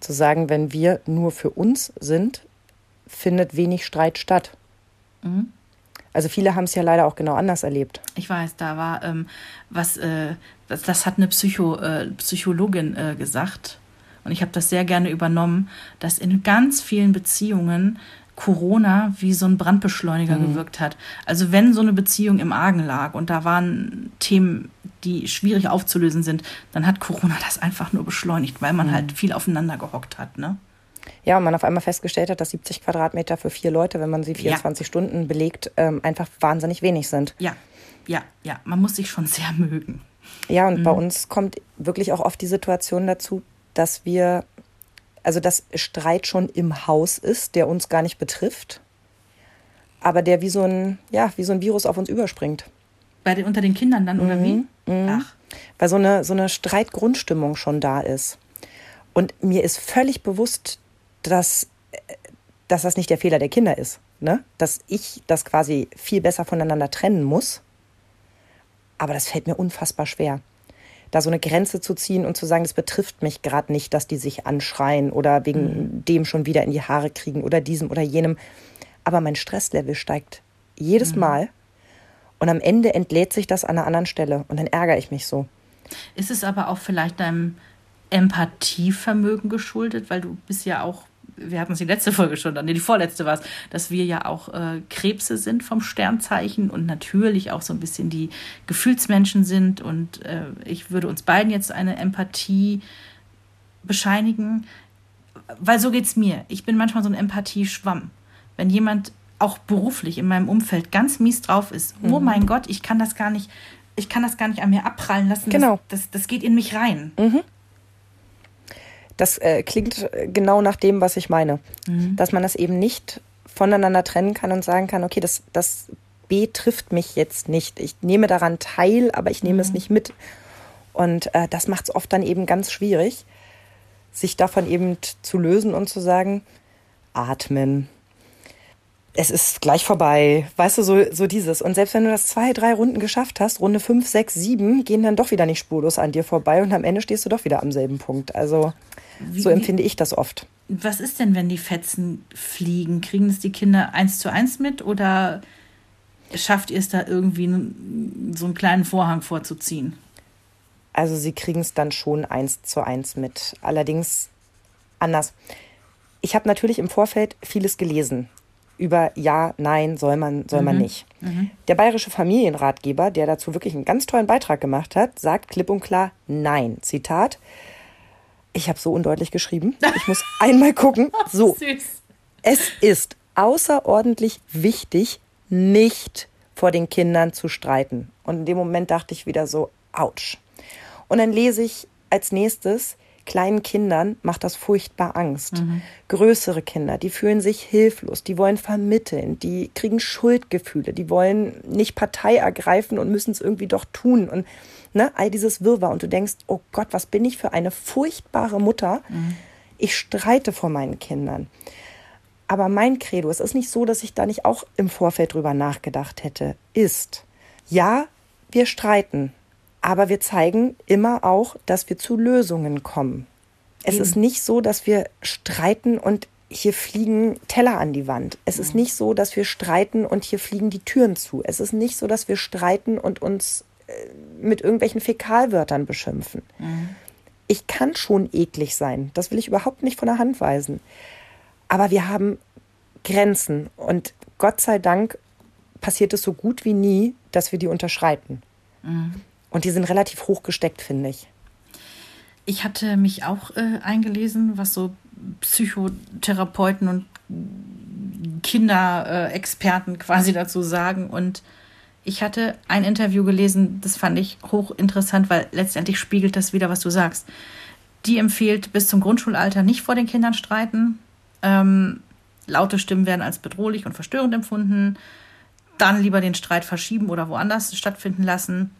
Zu sagen, wenn wir nur für uns sind, findet wenig Streit statt. Mhm. Also viele haben es ja leider auch genau anders erlebt. Ich weiß, da war ähm, was, äh, das, das, hat eine Psycho, äh, Psychologin äh, gesagt und ich habe das sehr gerne übernommen, dass in ganz vielen Beziehungen Corona wie so ein Brandbeschleuniger mhm. gewirkt hat. Also wenn so eine Beziehung im Argen lag und da waren Themen, die schwierig aufzulösen sind, dann hat Corona das einfach nur beschleunigt, weil man mhm. halt viel aufeinander gehockt hat, ne? Ja, und man auf einmal festgestellt hat, dass 70 Quadratmeter für vier Leute, wenn man sie 24 ja. Stunden belegt, ähm, einfach wahnsinnig wenig sind. Ja, ja, ja. Man muss sich schon sehr mögen. Ja, und mhm. bei uns kommt wirklich auch oft die Situation dazu, dass wir, also dass Streit schon im Haus ist, der uns gar nicht betrifft, aber der wie so ein, ja, wie so ein Virus auf uns überspringt. Bei den, unter den Kindern dann, oder mhm. wie? Mhm. Ach. Weil so eine, so eine Streitgrundstimmung schon da ist. Und mir ist völlig bewusst, dass, dass das nicht der Fehler der Kinder ist. Ne? Dass ich das quasi viel besser voneinander trennen muss. Aber das fällt mir unfassbar schwer. Da so eine Grenze zu ziehen und zu sagen, das betrifft mich gerade nicht, dass die sich anschreien oder wegen mhm. dem schon wieder in die Haare kriegen oder diesem oder jenem. Aber mein Stresslevel steigt jedes mhm. Mal. Und am Ende entlädt sich das an einer anderen Stelle. Und dann ärgere ich mich so. Ist es aber auch vielleicht deinem Empathievermögen geschuldet, weil du bist ja auch wir hatten es die letzte Folge schon, nee, die vorletzte war es, dass wir ja auch äh, Krebse sind vom Sternzeichen und natürlich auch so ein bisschen die Gefühlsmenschen sind. Und äh, ich würde uns beiden jetzt eine Empathie bescheinigen, weil so geht es mir. Ich bin manchmal so ein Empathie-Schwamm. Wenn jemand auch beruflich in meinem Umfeld ganz mies drauf ist, oh mhm. oh mein Gott, ich kann das gar nicht, ich kann das gar nicht an mir abprallen lassen. Genau. Das, das, das geht in mich rein. Mhm. Das äh, klingt genau nach dem, was ich meine. Mhm. Dass man das eben nicht voneinander trennen kann und sagen kann, okay, das, das betrifft mich jetzt nicht. Ich nehme daran teil, aber ich nehme mhm. es nicht mit. Und äh, das macht es oft dann eben ganz schwierig, sich davon eben zu lösen und zu sagen, atmen. Es ist gleich vorbei. Weißt du, so, so dieses. Und selbst wenn du das zwei, drei Runden geschafft hast, Runde fünf, sechs, sieben, gehen dann doch wieder nicht spurlos an dir vorbei und am Ende stehst du doch wieder am selben Punkt. Also wie, so empfinde ich das oft. Was ist denn, wenn die Fetzen fliegen? Kriegen es die Kinder eins zu eins mit oder schafft ihr es da irgendwie so einen kleinen Vorhang vorzuziehen? Also sie kriegen es dann schon eins zu eins mit. Allerdings anders. Ich habe natürlich im Vorfeld vieles gelesen über ja, nein, soll man, soll mhm. man nicht. Mhm. Der bayerische Familienratgeber, der dazu wirklich einen ganz tollen Beitrag gemacht hat, sagt klipp und klar nein. Zitat: ich habe so undeutlich geschrieben. Ich muss <laughs> einmal gucken. So. Süß. Es ist außerordentlich wichtig, nicht vor den Kindern zu streiten. Und in dem Moment dachte ich wieder so, ouch. Und dann lese ich als nächstes, kleinen Kindern macht das furchtbar Angst. Mhm. Größere Kinder, die fühlen sich hilflos, die wollen vermitteln, die kriegen Schuldgefühle, die wollen nicht Partei ergreifen und müssen es irgendwie doch tun. Und ne, all dieses Wirrwarr. Und du denkst, oh Gott, was bin ich für eine furchtbare Mutter? Mhm. Ich streite vor meinen Kindern. Aber mein Credo, es ist nicht so, dass ich da nicht auch im Vorfeld drüber nachgedacht hätte, ist, ja, wir streiten, aber wir zeigen immer auch, dass wir zu Lösungen kommen. Es Eben. ist nicht so, dass wir streiten und hier fliegen Teller an die Wand. Es ist nicht so, dass wir streiten und hier fliegen die Türen zu. Es ist nicht so, dass wir streiten und uns äh, mit irgendwelchen Fäkalwörtern beschimpfen. Mhm. Ich kann schon eklig sein. Das will ich überhaupt nicht von der Hand weisen. Aber wir haben Grenzen und Gott sei Dank passiert es so gut wie nie, dass wir die unterschreiten. Mhm. Und die sind relativ hoch gesteckt, finde ich. Ich hatte mich auch äh, eingelesen, was so Psychotherapeuten und Kinderexperten äh, quasi dazu sagen. Und ich hatte ein Interview gelesen, das fand ich hochinteressant, weil letztendlich spiegelt das wieder, was du sagst. Die empfiehlt bis zum Grundschulalter nicht vor den Kindern streiten. Ähm, laute Stimmen werden als bedrohlich und verstörend empfunden. Dann lieber den Streit verschieben oder woanders stattfinden lassen.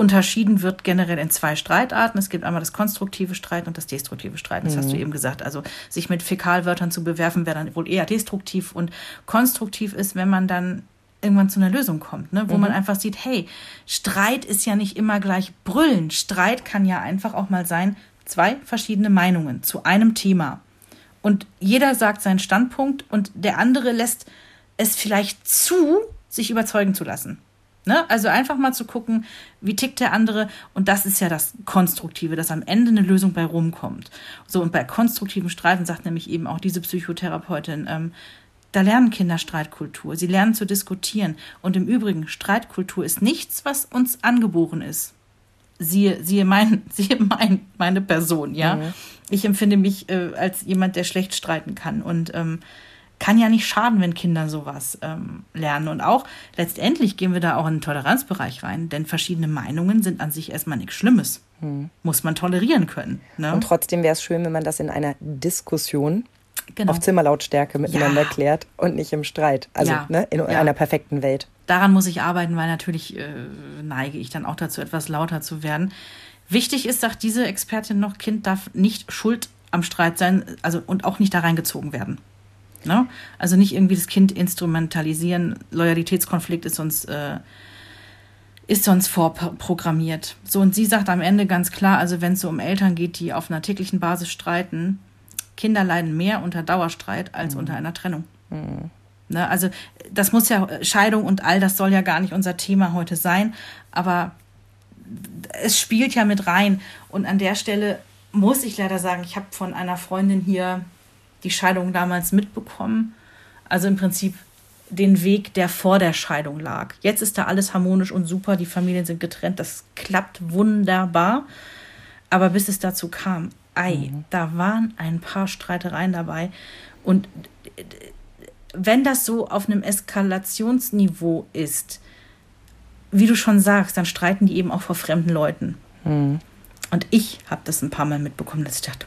Unterschieden wird generell in zwei Streitarten. Es gibt einmal das konstruktive Streiten und das destruktive Streiten. Das mhm. hast du mhm. eben gesagt. Also sich mit Fäkalwörtern zu bewerfen, wäre dann wohl eher destruktiv. Und konstruktiv ist, wenn man dann irgendwann zu einer Lösung kommt, ne? wo mhm. man einfach sieht, hey, Streit ist ja nicht immer gleich Brüllen. Streit kann ja einfach auch mal sein, zwei verschiedene Meinungen zu einem Thema. Und jeder sagt seinen Standpunkt und der andere lässt es vielleicht zu, sich überzeugen zu lassen. Ne? Also einfach mal zu gucken, wie tickt der andere. Und das ist ja das Konstruktive, dass am Ende eine Lösung bei rumkommt. So, und bei konstruktiven Streiten sagt nämlich eben auch diese Psychotherapeutin, ähm, da lernen Kinder Streitkultur. Sie lernen zu diskutieren. Und im Übrigen, Streitkultur ist nichts, was uns angeboren ist. Siehe, siehe, mein, <laughs> siehe mein, meine Person, ja. Mhm. Ich empfinde mich äh, als jemand, der schlecht streiten kann. Und ähm, kann ja nicht schaden, wenn Kinder sowas ähm, lernen. Und auch letztendlich gehen wir da auch in den Toleranzbereich rein, denn verschiedene Meinungen sind an sich erstmal nichts Schlimmes. Hm. Muss man tolerieren können. Ne? Und trotzdem wäre es schön, wenn man das in einer Diskussion genau. auf Zimmerlautstärke miteinander ja. klärt und nicht im Streit. Also ja. ne, in ja. einer perfekten Welt. Daran muss ich arbeiten, weil natürlich äh, neige ich dann auch dazu, etwas lauter zu werden. Wichtig ist, sagt diese Expertin noch, Kind darf nicht schuld am Streit sein, also und auch nicht da reingezogen werden. Ne? Also nicht irgendwie das Kind instrumentalisieren. Loyalitätskonflikt ist sonst, äh, ist sonst vorprogrammiert. So, und sie sagt am Ende ganz klar, also wenn es so um Eltern geht, die auf einer täglichen Basis streiten, Kinder leiden mehr unter Dauerstreit als mhm. unter einer Trennung. Mhm. Ne? Also das muss ja, Scheidung und all das soll ja gar nicht unser Thema heute sein, aber es spielt ja mit rein. Und an der Stelle muss ich leider sagen, ich habe von einer Freundin hier die Scheidung damals mitbekommen. Also im Prinzip den Weg, der vor der Scheidung lag. Jetzt ist da alles harmonisch und super, die Familien sind getrennt, das klappt wunderbar. Aber bis es dazu kam, ei, mhm. da waren ein paar Streitereien dabei. Und wenn das so auf einem Eskalationsniveau ist, wie du schon sagst, dann streiten die eben auch vor fremden Leuten. Mhm. Und ich habe das ein paar Mal mitbekommen, dass ich dachte,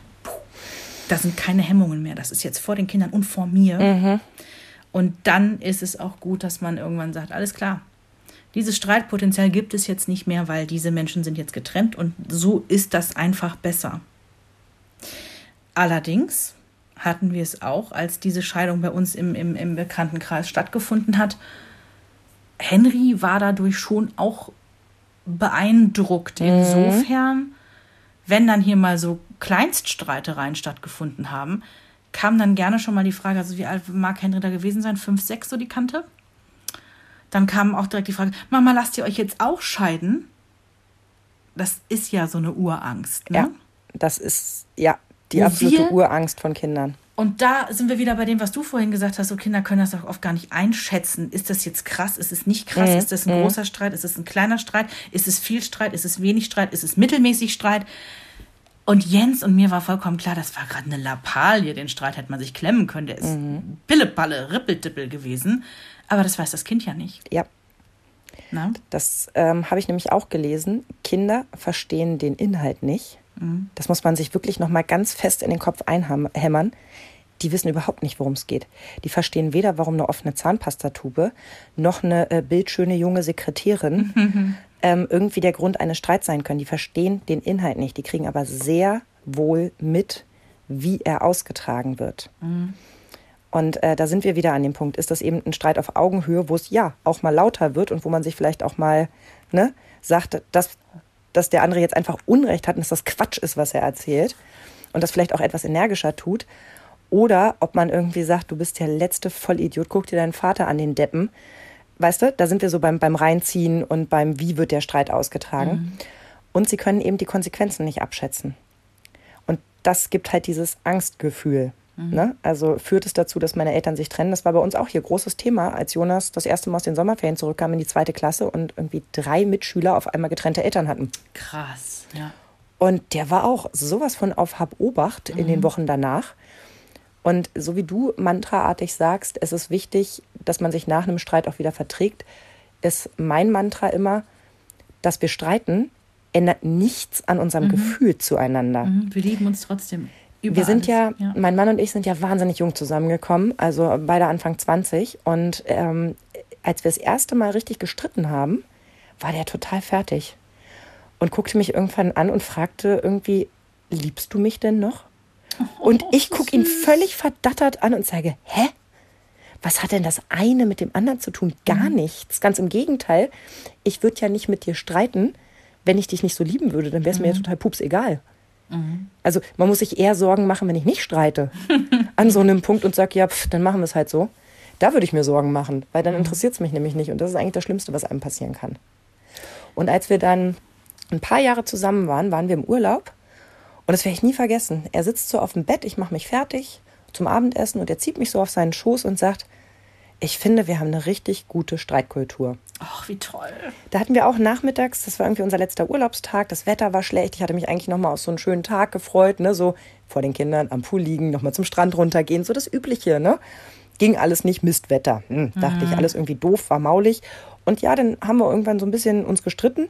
da sind keine Hemmungen mehr. Das ist jetzt vor den Kindern und vor mir. Mhm. Und dann ist es auch gut, dass man irgendwann sagt, alles klar, dieses Streitpotenzial gibt es jetzt nicht mehr, weil diese Menschen sind jetzt getrennt und so ist das einfach besser. Allerdings hatten wir es auch, als diese Scheidung bei uns im, im, im Bekanntenkreis stattgefunden hat. Henry war dadurch schon auch beeindruckt. Mhm. Insofern, wenn dann hier mal so Kleinststreitereien stattgefunden haben, kam dann gerne schon mal die Frage, also wie alt mag Henry da gewesen sein? Fünf, sechs so die Kante? Dann kam auch direkt die Frage, Mama, lasst ihr euch jetzt auch scheiden? Das ist ja so eine Urangst. Ne? Ja, das ist ja die Wo absolute Urangst von Kindern. Und da sind wir wieder bei dem, was du vorhin gesagt hast, so Kinder können das auch oft gar nicht einschätzen. Ist das jetzt krass? Ist es nicht krass? Mhm. Ist das ein mhm. großer Streit? Ist es ein kleiner Streit? Ist es viel Streit? Ist es wenig Streit? Ist es mittelmäßig Streit? Und Jens und mir war vollkommen klar, das war gerade eine Lappalie, den Streit hätte man sich klemmen können, der ist mhm. Pillepalle, Rippeldippel gewesen. Aber das weiß das Kind ja nicht. Ja. Na? Das ähm, habe ich nämlich auch gelesen. Kinder verstehen den Inhalt nicht. Das muss man sich wirklich noch mal ganz fest in den Kopf einhämmern. Die wissen überhaupt nicht, worum es geht. Die verstehen weder, warum eine offene Zahnpastatube noch eine äh, bildschöne junge Sekretärin <laughs> ähm, irgendwie der Grund eines Streits sein können. Die verstehen den Inhalt nicht. Die kriegen aber sehr wohl mit, wie er ausgetragen wird. Und äh, da sind wir wieder an dem Punkt. Ist das eben ein Streit auf Augenhöhe, wo es ja auch mal lauter wird und wo man sich vielleicht auch mal ne, sagt, dass, dass der andere jetzt einfach Unrecht hat und dass das Quatsch ist, was er erzählt und das vielleicht auch etwas energischer tut. Oder ob man irgendwie sagt, du bist der letzte Vollidiot, guck dir deinen Vater an den Deppen. Weißt du, da sind wir so beim, beim Reinziehen und beim, wie wird der Streit ausgetragen. Und sie können eben die Konsequenzen nicht abschätzen. Und das gibt halt dieses Angstgefühl. Ne? Also führt es dazu, dass meine Eltern sich trennen. Das war bei uns auch hier großes Thema, als Jonas das erste Mal aus den Sommerferien zurückkam in die zweite Klasse und irgendwie drei Mitschüler auf einmal getrennte Eltern hatten. Krass, ja. Und der war auch sowas von auf Hab-Obacht in den Wochen danach. Und so wie du mantraartig sagst, es ist wichtig, dass man sich nach einem Streit auch wieder verträgt, ist mein Mantra immer, dass wir streiten, ändert nichts an unserem Gefühl zueinander. Mhm, Wir lieben uns trotzdem. Über Wir sind ja, ja. mein Mann und ich sind ja wahnsinnig jung zusammengekommen, also beide Anfang 20. Und ähm, als wir das erste Mal richtig gestritten haben, war der total fertig und guckte mich irgendwann an und fragte irgendwie, liebst du mich denn noch? Und ich gucke ihn völlig verdattert an und sage, hä? Was hat denn das eine mit dem anderen zu tun? Gar nichts. Ganz im Gegenteil. Ich würde ja nicht mit dir streiten, wenn ich dich nicht so lieben würde. Dann wäre es mir ja total pups egal. Also man muss sich eher Sorgen machen, wenn ich nicht streite. <laughs> An so einem Punkt und sage, ja, pf, dann machen wir es halt so. Da würde ich mir Sorgen machen, weil dann interessiert es mich nämlich nicht. Und das ist eigentlich das Schlimmste, was einem passieren kann. Und als wir dann ein paar Jahre zusammen waren, waren wir im Urlaub. Und das werde ich nie vergessen. Er sitzt so auf dem Bett, ich mache mich fertig zum Abendessen und er zieht mich so auf seinen Schoß und sagt, ich finde, wir haben eine richtig gute Streitkultur. Ach, wie toll. Da hatten wir auch nachmittags, das war irgendwie unser letzter Urlaubstag, das Wetter war schlecht. Ich hatte mich eigentlich nochmal auf so einen schönen Tag gefreut, ne? so vor den Kindern am Pool liegen, nochmal zum Strand runtergehen, so das Übliche. Ne? Ging alles nicht, Mistwetter. Hm, dachte ich, alles irgendwie doof, war maulig. Und ja, dann haben wir irgendwann so ein bisschen uns gestritten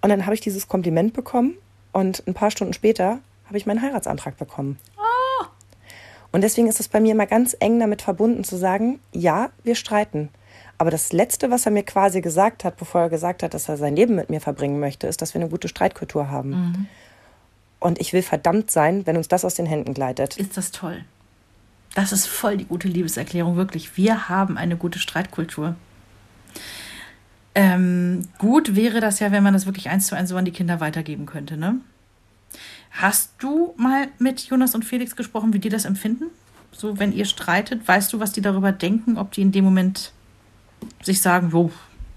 und dann habe ich dieses Kompliment bekommen und ein paar Stunden später habe ich meinen Heiratsantrag bekommen. Und deswegen ist es bei mir immer ganz eng damit verbunden zu sagen, ja, wir streiten. Aber das Letzte, was er mir quasi gesagt hat, bevor er gesagt hat, dass er sein Leben mit mir verbringen möchte, ist, dass wir eine gute Streitkultur haben. Und ich will verdammt sein, wenn uns das aus den Händen gleitet. Ist das toll. Das ist voll die gute Liebeserklärung, wirklich. Wir haben eine gute Streitkultur. Ähm, gut wäre das ja, wenn man das wirklich eins zu eins so an die Kinder weitergeben könnte, ne? Hast du mal mit Jonas und Felix gesprochen, wie die das empfinden? So, wenn ihr streitet, weißt du, was die darüber denken, ob die in dem Moment sich sagen, jo,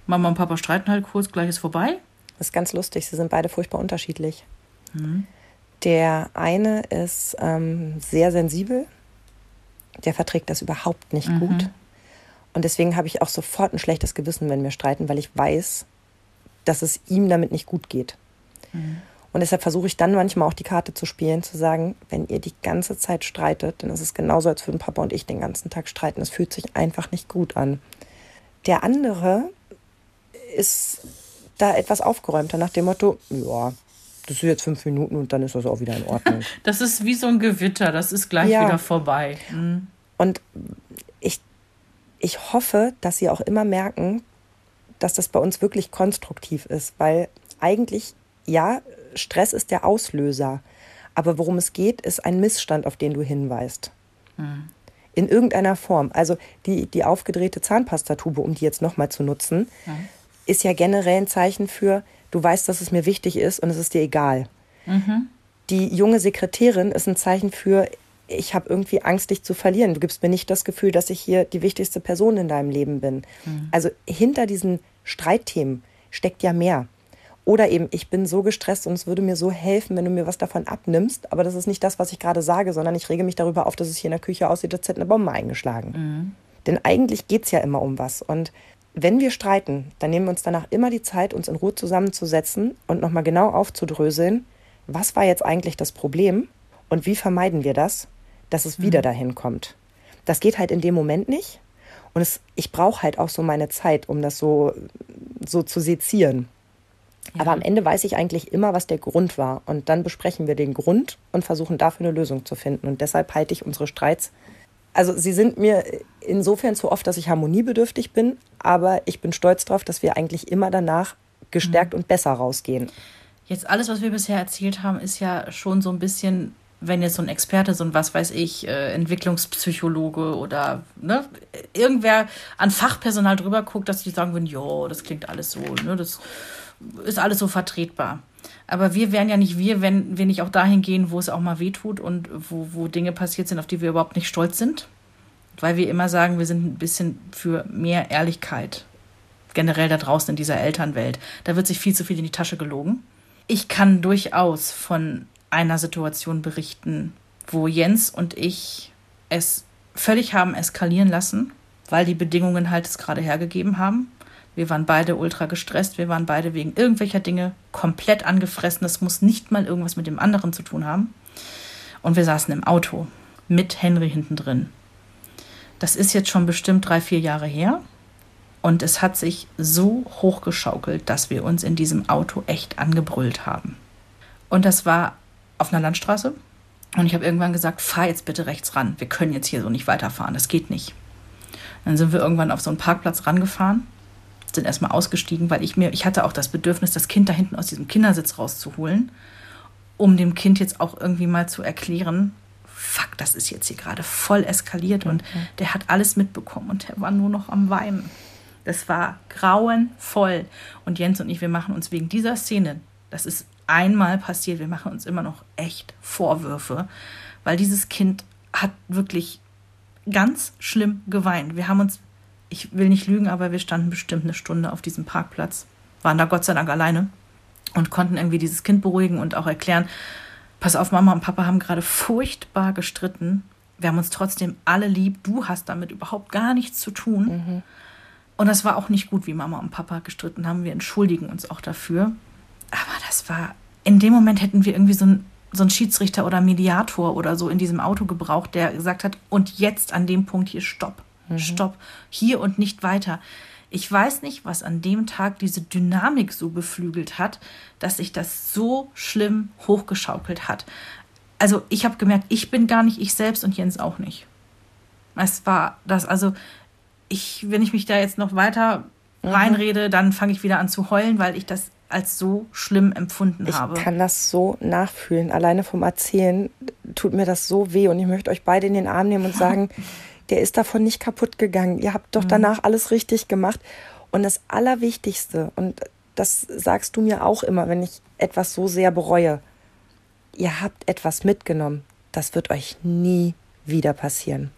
Mama und Papa streiten halt kurz, gleich ist vorbei? Das ist ganz lustig. Sie sind beide furchtbar unterschiedlich. Der eine ist ähm, sehr sensibel. Der verträgt das überhaupt nicht gut. Und deswegen habe ich auch sofort ein schlechtes Gewissen, wenn wir streiten, weil ich weiß, dass es ihm damit nicht gut geht. Und deshalb versuche ich dann manchmal auch die Karte zu spielen, zu sagen, wenn ihr die ganze Zeit streitet, dann ist es genauso, als würden Papa und ich den ganzen Tag streiten. Es fühlt sich einfach nicht gut an. Der andere ist da etwas aufgeräumter nach dem Motto, ja, das sind jetzt fünf Minuten und dann ist das auch wieder in Ordnung. <laughs> Das ist wie so ein Gewitter, das ist gleich Ja. wieder vorbei. Mhm. Und ich, ich hoffe, dass sie auch immer merken, dass das bei uns wirklich konstruktiv ist, weil eigentlich, ja, Stress ist der Auslöser. Aber worum es geht, ist ein Missstand, auf den du hinweist. In irgendeiner Form. Also die, die aufgedrehte Zahnpastatube, um die jetzt nochmal zu nutzen, ist ja generell ein Zeichen für, du weißt, dass es mir wichtig ist und es ist dir egal. Die junge Sekretärin ist ein Zeichen für, ich habe irgendwie Angst, dich zu verlieren. Du gibst mir nicht das Gefühl, dass ich hier die wichtigste Person in deinem Leben bin. Also hinter diesen Streitthemen steckt ja mehr. Oder eben, ich bin so gestresst und es würde mir so helfen, wenn du mir was davon abnimmst. Aber das ist nicht das, was ich gerade sage, sondern ich rege mich darüber auf, dass es hier in der Küche aussieht, als hätte eine Bombe eingeschlagen. Denn eigentlich geht es ja immer um was. Und wenn wir streiten, dann nehmen wir uns danach immer die Zeit, uns in Ruhe zusammenzusetzen und nochmal genau aufzudröseln, was war jetzt eigentlich das Problem und wie vermeiden wir das, dass es wieder dahin kommt. Das geht halt in dem Moment nicht. Und es, ich brauche halt auch so meine Zeit, um das so so zu sezieren. Ja. Aber am Ende weiß ich eigentlich immer, was der Grund war. Und dann besprechen wir den Grund und versuchen dafür eine Lösung zu finden. Und deshalb halte ich unsere Streits. Also sie sind mir insofern zu oft, dass ich harmoniebedürftig bin, aber ich bin stolz darauf, dass wir eigentlich immer danach gestärkt mhm. und besser rausgehen. Jetzt alles, was wir bisher erzählt haben, ist ja schon so ein bisschen wenn jetzt so ein Experte, so ein was weiß ich, äh, Entwicklungspsychologe oder ne, irgendwer an Fachpersonal drüber guckt, dass die sagen würden, jo, das klingt alles so, ne, das ist alles so vertretbar. Aber wir wären ja nicht wir, wenn wir nicht auch dahin gehen, wo es auch mal weh tut und wo, wo Dinge passiert sind, auf die wir überhaupt nicht stolz sind. Weil wir immer sagen, wir sind ein bisschen für mehr Ehrlichkeit. Generell da draußen in dieser Elternwelt. Da wird sich viel zu viel in die Tasche gelogen. Ich kann durchaus von einer Situation berichten, wo Jens und ich es völlig haben eskalieren lassen, weil die Bedingungen halt es gerade hergegeben haben. Wir waren beide ultra gestresst, wir waren beide wegen irgendwelcher Dinge komplett angefressen. Das muss nicht mal irgendwas mit dem anderen zu tun haben. Und wir saßen im Auto mit Henry hinten drin. Das ist jetzt schon bestimmt drei, vier Jahre her. Und es hat sich so hochgeschaukelt, dass wir uns in diesem Auto echt angebrüllt haben. Und das war auf einer Landstraße. Und ich habe irgendwann gesagt, fahr jetzt bitte rechts ran. Wir können jetzt hier so nicht weiterfahren. Das geht nicht. Dann sind wir irgendwann auf so einen Parkplatz rangefahren, sind erstmal ausgestiegen, weil ich mir, ich hatte auch das Bedürfnis, das Kind da hinten aus diesem Kindersitz rauszuholen, um dem Kind jetzt auch irgendwie mal zu erklären, fuck, das ist jetzt hier gerade voll eskaliert und mhm. der hat alles mitbekommen und der war nur noch am Weinen. Das war grauenvoll. Und Jens und ich, wir machen uns wegen dieser Szene, das ist einmal passiert. Wir machen uns immer noch echt Vorwürfe, weil dieses Kind hat wirklich ganz schlimm geweint. Wir haben uns, ich will nicht lügen, aber wir standen bestimmt eine Stunde auf diesem Parkplatz, waren da Gott sei Dank alleine und konnten irgendwie dieses Kind beruhigen und auch erklären, pass auf, Mama und Papa haben gerade furchtbar gestritten. Wir haben uns trotzdem alle lieb. Du hast damit überhaupt gar nichts zu tun. Mhm. Und das war auch nicht gut, wie Mama und Papa gestritten haben. Wir entschuldigen uns auch dafür. Aber das war, in dem Moment hätten wir irgendwie so einen, so einen Schiedsrichter oder Mediator oder so in diesem Auto gebraucht, der gesagt hat, und jetzt an dem Punkt hier stopp, mhm. stopp, hier und nicht weiter. Ich weiß nicht, was an dem Tag diese Dynamik so beflügelt hat, dass sich das so schlimm hochgeschaukelt hat. Also ich habe gemerkt, ich bin gar nicht ich selbst und Jens auch nicht. Es war das, also ich, wenn ich mich da jetzt noch weiter mhm. reinrede, dann fange ich wieder an zu heulen, weil ich das als so schlimm empfunden ich habe. Ich kann das so nachfühlen. Alleine vom Erzählen tut mir das so weh. Und ich möchte euch beide in den Arm nehmen und <laughs> sagen, der ist davon nicht kaputt gegangen. Ihr habt doch mhm. danach alles richtig gemacht. Und das Allerwichtigste, und das sagst du mir auch immer, wenn ich etwas so sehr bereue, ihr habt etwas mitgenommen. Das wird euch nie wieder passieren.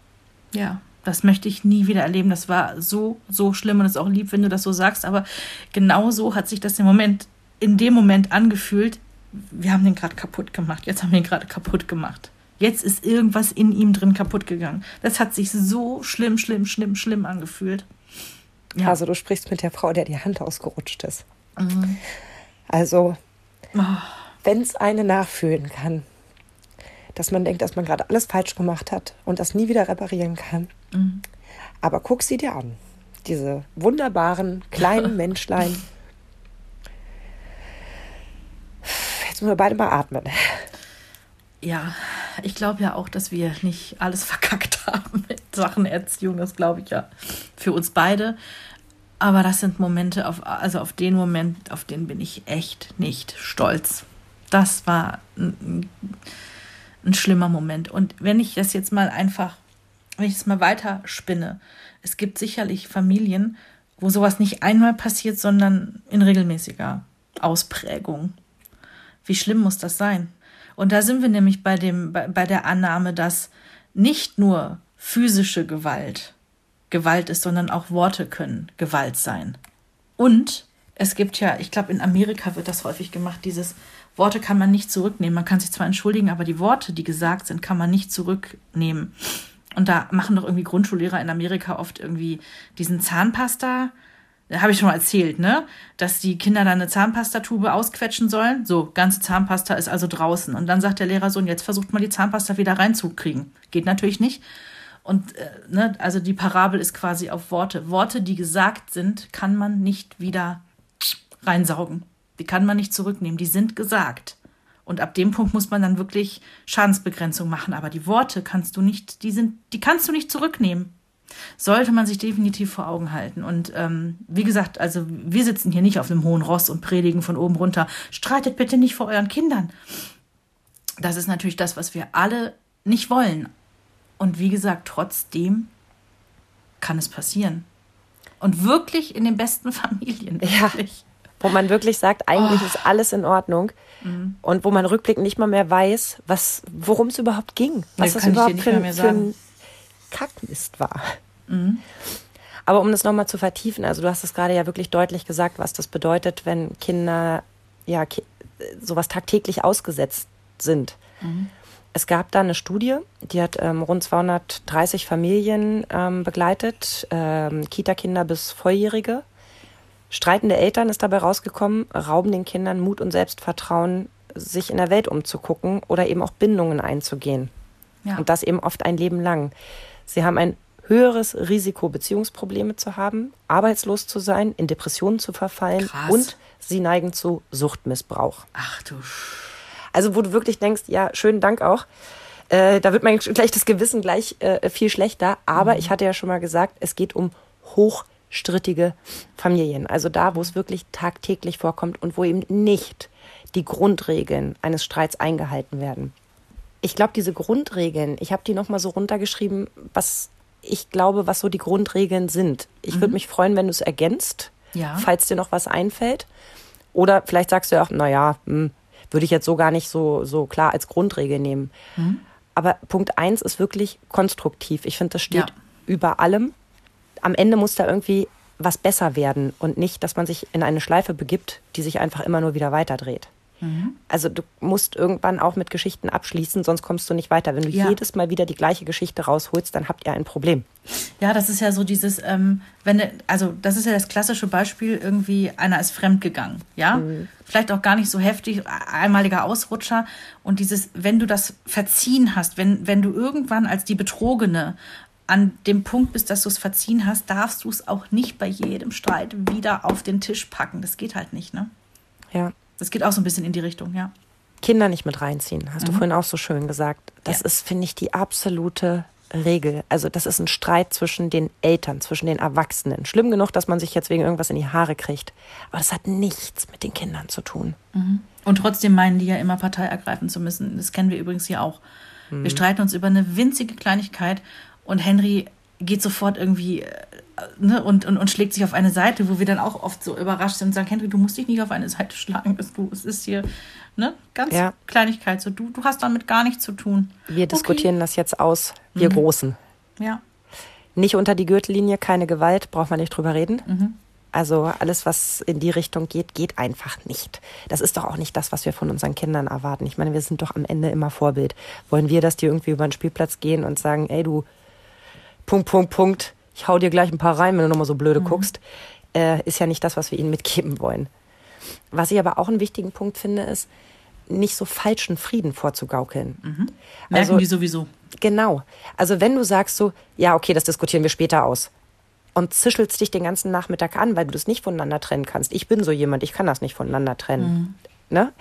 Ja, das möchte ich nie wieder erleben. Das war so, so schlimm und es ist auch lieb, wenn du das so sagst. Aber genau so hat sich das im Moment, in dem Moment angefühlt. Wir haben den gerade kaputt gemacht. Jetzt haben wir ihn gerade kaputt gemacht. Jetzt ist irgendwas in ihm drin kaputt gegangen. Das hat sich so schlimm, schlimm, schlimm, schlimm angefühlt. Ja. Also du sprichst mit der Frau, der die Hand ausgerutscht ist. Mhm. Also, oh. wenn es eine nachfühlen kann, dass man denkt, dass man gerade alles falsch gemacht hat und das nie wieder reparieren kann. Mhm. Aber guck sie dir an. Diese wunderbaren kleinen <laughs> Menschlein. Jetzt müssen wir beide mal atmen. Ja, ich glaube ja auch, dass wir nicht alles <laughs> verkackt haben mit Sachen Erziehung. Das glaube ich ja für uns beide. Aber das sind Momente, auf, also auf den Moment, auf den bin ich echt nicht stolz. Das war ein, ein schlimmer Moment. Und wenn ich das jetzt mal einfach, wenn ich es mal weiter spinne, es gibt sicherlich Familien, wo sowas nicht einmal passiert, sondern in regelmäßiger Ausprägung. Wie schlimm muss das sein? Und da sind wir nämlich bei, dem, bei, bei der Annahme, dass nicht nur physische Gewalt Gewalt ist, sondern auch Worte können Gewalt sein. Und es gibt ja, ich glaube, in Amerika wird das häufig gemacht, dieses Worte kann man nicht zurücknehmen. Man kann sich zwar entschuldigen, aber die Worte, die gesagt sind, kann man nicht zurücknehmen. Und da machen doch irgendwie Grundschullehrer in Amerika oft irgendwie diesen Zahnpasta. Habe ich schon mal erzählt, ne? Dass die Kinder dann eine Zahnpastatube ausquetschen sollen. So, ganze Zahnpasta ist also draußen. Und dann sagt der Lehrer so, und jetzt versucht mal die Zahnpasta wieder reinzukriegen. Geht natürlich nicht. Und äh, ne, also die Parabel ist quasi auf Worte. Worte, die gesagt sind, kann man nicht wieder reinsaugen. Die kann man nicht zurücknehmen, die sind gesagt. Und ab dem Punkt muss man dann wirklich Schadensbegrenzung machen. Aber die Worte kannst du nicht, die sind, die kannst du nicht zurücknehmen. Sollte man sich definitiv vor Augen halten. Und ähm, wie gesagt, also wir sitzen hier nicht auf einem hohen Ross und predigen von oben runter. Streitet bitte nicht vor euren Kindern. Das ist natürlich das, was wir alle nicht wollen. Und wie gesagt, trotzdem kann es passieren. Und wirklich in den besten <laughs> Familien. Wirklich. Ja wo man wirklich sagt, eigentlich oh. ist alles in Ordnung mhm. und wo man rückblickend nicht mal mehr weiß, was, worum es überhaupt ging, was nee, das überhaupt für, für, ein Kackmist war. Mhm. Aber um das nochmal zu vertiefen, also du hast es gerade ja wirklich deutlich gesagt, was das bedeutet, wenn Kinder ja sowas tagtäglich ausgesetzt sind. Mhm. Es gab da eine Studie, die hat ähm, rund 230 Familien ähm, begleitet, ähm, Kita-Kinder bis Volljährige. Streitende Eltern ist dabei rausgekommen, rauben den Kindern Mut und Selbstvertrauen, sich in der Welt umzugucken oder eben auch Bindungen einzugehen. Ja. Und das eben oft ein Leben lang. Sie haben ein höheres Risiko, Beziehungsprobleme zu haben, arbeitslos zu sein, in Depressionen zu verfallen Krass. und sie neigen zu Suchtmissbrauch. Ach du. Also wo du wirklich denkst, ja, schönen Dank auch. Äh, da wird mein schlechtes Gewissen gleich äh, viel schlechter. Aber mhm. ich hatte ja schon mal gesagt, es geht um hoch strittige Familien. Also da, wo es wirklich tagtäglich vorkommt und wo eben nicht die Grundregeln eines Streits eingehalten werden. Ich glaube, diese Grundregeln, ich habe die nochmal so runtergeschrieben, was ich glaube, was so die Grundregeln sind. Ich mhm. würde mich freuen, wenn du es ergänzt, ja. falls dir noch was einfällt. Oder vielleicht sagst du ja auch, naja, hm, würde ich jetzt so gar nicht so, so klar als Grundregel nehmen. Mhm. Aber Punkt eins ist wirklich konstruktiv. Ich finde, das steht ja. über allem am Ende muss da irgendwie was besser werden und nicht, dass man sich in eine Schleife begibt, die sich einfach immer nur wieder weiterdreht. Mhm. Also du musst irgendwann auch mit Geschichten abschließen, sonst kommst du nicht weiter. Wenn du ja. jedes Mal wieder die gleiche Geschichte rausholst, dann habt ihr ein Problem. Ja, das ist ja so dieses, ähm, wenn, also das ist ja das klassische Beispiel, irgendwie einer ist fremdgegangen, ja? Mhm. Vielleicht auch gar nicht so heftig, einmaliger Ausrutscher. Und dieses, wenn du das verziehen hast, wenn, wenn du irgendwann als die Betrogene an dem Punkt bist, dass du es verziehen hast, darfst du es auch nicht bei jedem Streit wieder auf den Tisch packen. Das geht halt nicht, ne? Ja. Das geht auch so ein bisschen in die Richtung, ja. Kinder nicht mit reinziehen, hast mhm. du vorhin auch so schön gesagt. Das ja. ist, finde ich, die absolute Regel. Also das ist ein Streit zwischen den Eltern, zwischen den Erwachsenen. Schlimm genug, dass man sich jetzt wegen irgendwas in die Haare kriegt. Aber das hat nichts mit den Kindern zu tun. Mhm. Und trotzdem meinen die ja immer Partei ergreifen zu müssen. Das kennen wir übrigens hier auch. Mhm. Wir streiten uns über eine winzige Kleinigkeit und Henry geht sofort irgendwie äh, ne, und, und, und schlägt sich auf eine Seite, wo wir dann auch oft so überrascht sind und sagen, Henry, du musst dich nicht auf eine Seite schlagen. Du, es ist hier ne, ganz ja. Kleinigkeit. So, du, du hast damit gar nichts zu tun. Wir diskutieren das jetzt aus, wir mhm. Großen. Ja. Nicht unter die Gürtellinie, keine Gewalt, braucht man nicht drüber reden. Mhm. Also alles, was in die Richtung geht, geht einfach nicht. Das ist doch auch nicht das, was wir von unseren Kindern erwarten. Ich meine, wir sind doch am Ende immer Vorbild. Wollen wir, dass die irgendwie über den Spielplatz gehen und sagen, ey du, Punkt, Punkt, Punkt, ich hau dir gleich ein paar rein, wenn du nochmal so blöde mhm. guckst, äh, ist ja nicht das, was wir ihnen mitgeben wollen. Was ich aber auch einen wichtigen Punkt finde, ist, nicht so falschen Frieden vorzugaukeln. Mhm. Merken also, die sowieso. Genau. Also wenn du sagst so, ja, okay, das diskutieren wir später aus und zischelst dich den ganzen Nachmittag an, weil du das nicht voneinander trennen kannst. Ich bin so jemand, ich kann das nicht voneinander trennen. Mhm. Ne?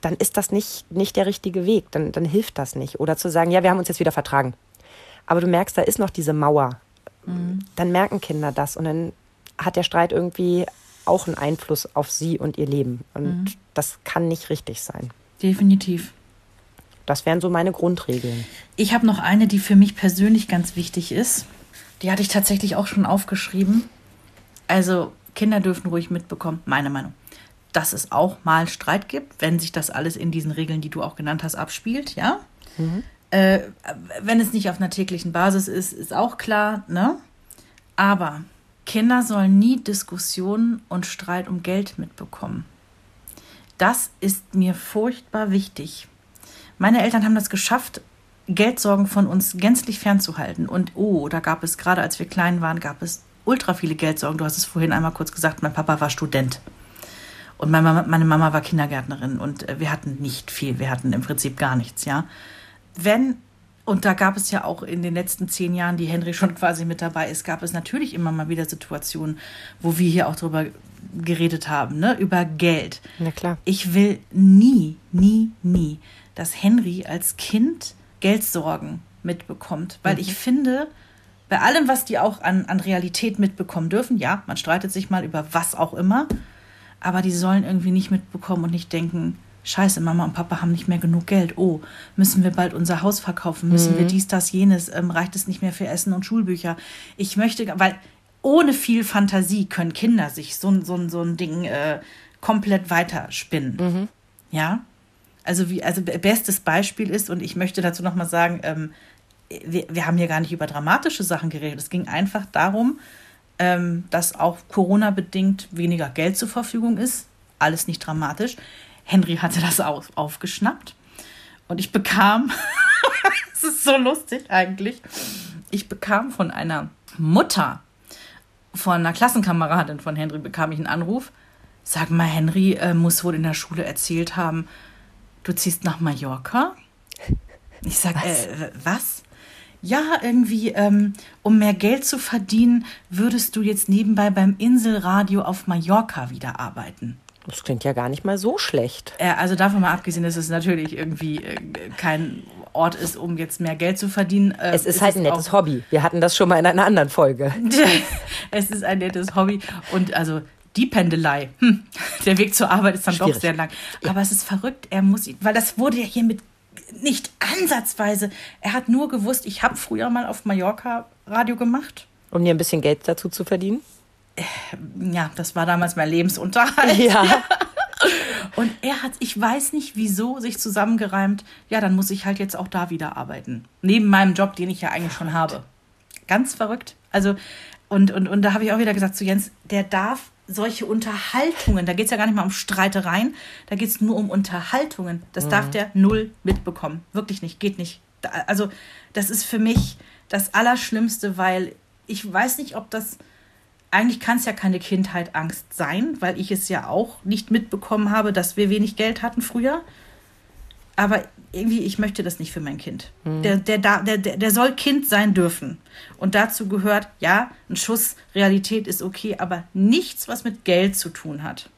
Dann ist das nicht, nicht der richtige Weg. Dann, dann hilft das nicht. Oder zu sagen, ja, wir haben uns jetzt wieder vertragen aber du merkst, da ist noch diese Mauer. Mhm. Dann merken Kinder das und dann hat der Streit irgendwie auch einen Einfluss auf sie und ihr Leben. Und mhm. das kann nicht richtig sein. Definitiv. Das wären so meine Grundregeln. Ich habe noch eine, die für mich persönlich ganz wichtig ist. Die hatte ich tatsächlich auch schon aufgeschrieben. Also Kinder dürfen ruhig mitbekommen, meine Meinung, dass es auch mal Streit gibt, wenn sich das alles in diesen Regeln, die du auch genannt hast, abspielt, ja. Mhm. Äh, wenn es nicht auf einer täglichen Basis ist, ist auch klar, ne? Aber Kinder sollen nie Diskussionen und Streit um Geld mitbekommen. Das ist mir furchtbar wichtig. Meine Eltern haben das geschafft, Geldsorgen von uns gänzlich fernzuhalten. Und oh, da gab es, gerade als wir klein waren, gab es ultra viele Geldsorgen. Du hast es vorhin einmal kurz gesagt, mein Papa war Student. Und meine Mama, meine Mama war Kindergärtnerin und wir hatten nicht viel, wir hatten im Prinzip gar nichts, ja wenn und da gab es ja auch in den letzten zehn Jahren, die Henry schon quasi mit dabei ist, gab es natürlich immer mal wieder Situationen, wo wir hier auch drüber geredet haben, ne? über Geld. Na klar. Ich will nie, nie, nie, dass Henry als Kind Geldsorgen mitbekommt, weil ich finde, bei allem, was die auch an, an Realität mitbekommen dürfen, ja, man streitet sich mal über was auch immer, aber die sollen irgendwie nicht mitbekommen und nicht denken, Scheiße, Mama und Papa haben nicht mehr genug Geld. Oh, müssen wir bald unser Haus verkaufen? Müssen wir dies, das, jenes? Ähm, reicht es nicht mehr für Essen und Schulbücher? Ich möchte, weil ohne viel Fantasie können Kinder sich so, so, so ein Ding äh, komplett weiterspinnen. Ja? Also, wie, also bestes Beispiel ist, und ich möchte dazu nochmal sagen, ähm, wir, wir haben hier gar nicht über dramatische Sachen geredet. Es ging einfach darum, ähm, dass auch Corona-bedingt weniger Geld zur Verfügung ist. Alles nicht dramatisch. Henry hatte das auf, aufgeschnappt. Und ich bekam, <laughs> es ist so lustig eigentlich, ich bekam von einer Mutter, von einer Klassenkameradin von Henry, bekam ich einen Anruf. Sag mal, Henry äh, muss wohl in der Schule erzählt haben, du ziehst nach Mallorca? Ich sag, was? Äh, was? Ja, irgendwie, ähm, um mehr Geld zu verdienen, würdest du jetzt nebenbei beim Inselradio auf Mallorca wieder arbeiten. Das klingt ja gar nicht mal so schlecht. Äh, also davon mal abgesehen, dass es natürlich irgendwie äh, kein Ort ist, um jetzt mehr Geld zu verdienen. Äh, Es ist halt ein es nettes auch- Hobby. Wir hatten das schon mal in einer anderen Folge. <laughs> es ist ein nettes Hobby und also die Pendelei, hm, der Weg zur Arbeit ist dann Schwierig. doch sehr lang. Aber es ist verrückt, er muss, weil das wurde ja hiermit nicht ansatzweise. Er hat nur gewusst, ich habe früher mal auf Mallorca Radio gemacht. Um dir ein bisschen Geld dazu zu verdienen. Ja, das war damals mein Lebensunterhalt. Ja. <laughs> Und er hat, ich weiß nicht wieso, sich zusammengereimt, ja, dann muss ich halt jetzt auch da wieder arbeiten. Neben meinem Job, den ich ja eigentlich schon habe. Ganz verrückt. Also, und, und, und da habe ich auch wieder gesagt zu Jens, der darf solche Unterhaltungen, da geht es ja gar nicht mal um Streitereien, da geht es nur um Unterhaltungen. Das darf der null mitbekommen. Wirklich nicht, geht nicht. Also, das ist für mich das Allerschlimmste, weil ich weiß nicht, ob das eigentlich kann es ja keine Kindheit-Angst sein, weil ich es ja auch nicht mitbekommen habe, dass wir wenig Geld hatten früher. Aber irgendwie, ich möchte das nicht für mein Kind. Der, der, da- der, der, der soll Kind sein dürfen. Und dazu gehört, ja, ein Schuss Realität ist okay, aber nichts, was mit Geld zu tun hat.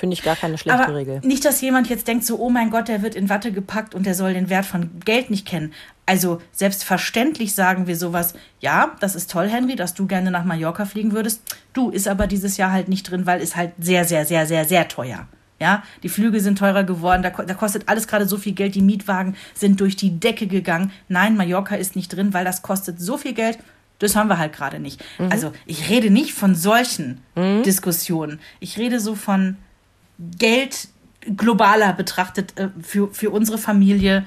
Finde ich gar keine schlechte Aber Regel. nicht, dass jemand jetzt denkt, so, oh mein Gott, der wird in Watte gepackt und der soll den Wert von Geld nicht kennen. Also selbstverständlich sagen wir sowas, ja, das ist toll, Henry, dass du gerne nach Mallorca fliegen würdest. Du, ist aber dieses Jahr halt nicht drin, weil ist halt sehr, sehr, sehr, sehr, sehr teuer. Ja, die Flüge sind teurer geworden, da, da kostet alles gerade so viel Geld, die Mietwagen sind durch die Decke gegangen. Nein, Mallorca ist nicht drin, weil das kostet so viel Geld, das haben wir halt gerade nicht. Also ich rede nicht von solchen Diskussionen. Ich rede so von Geld globaler betrachtet äh, für, für unsere Familie,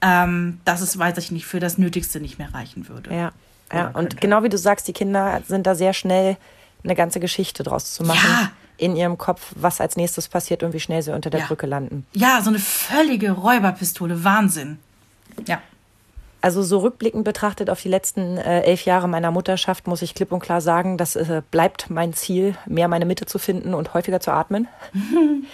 ähm, dass es, weiß ich nicht, für das Nötigste nicht mehr reichen würde. Ja. ja. Und könnte. genau wie du sagst, die Kinder sind da sehr schnell eine ganze Geschichte draus zu machen. Ja. In ihrem Kopf, was als nächstes passiert und wie schnell sie unter der Ja. Brücke landen. Ja, so eine völlige Räuberpistole, Wahnsinn. Ja. Also so rückblickend betrachtet auf die letzten äh, elf Jahre meiner Mutterschaft muss ich klipp und klar sagen, das äh, bleibt mein Ziel, mehr meine Mitte zu finden und häufiger zu atmen. <laughs>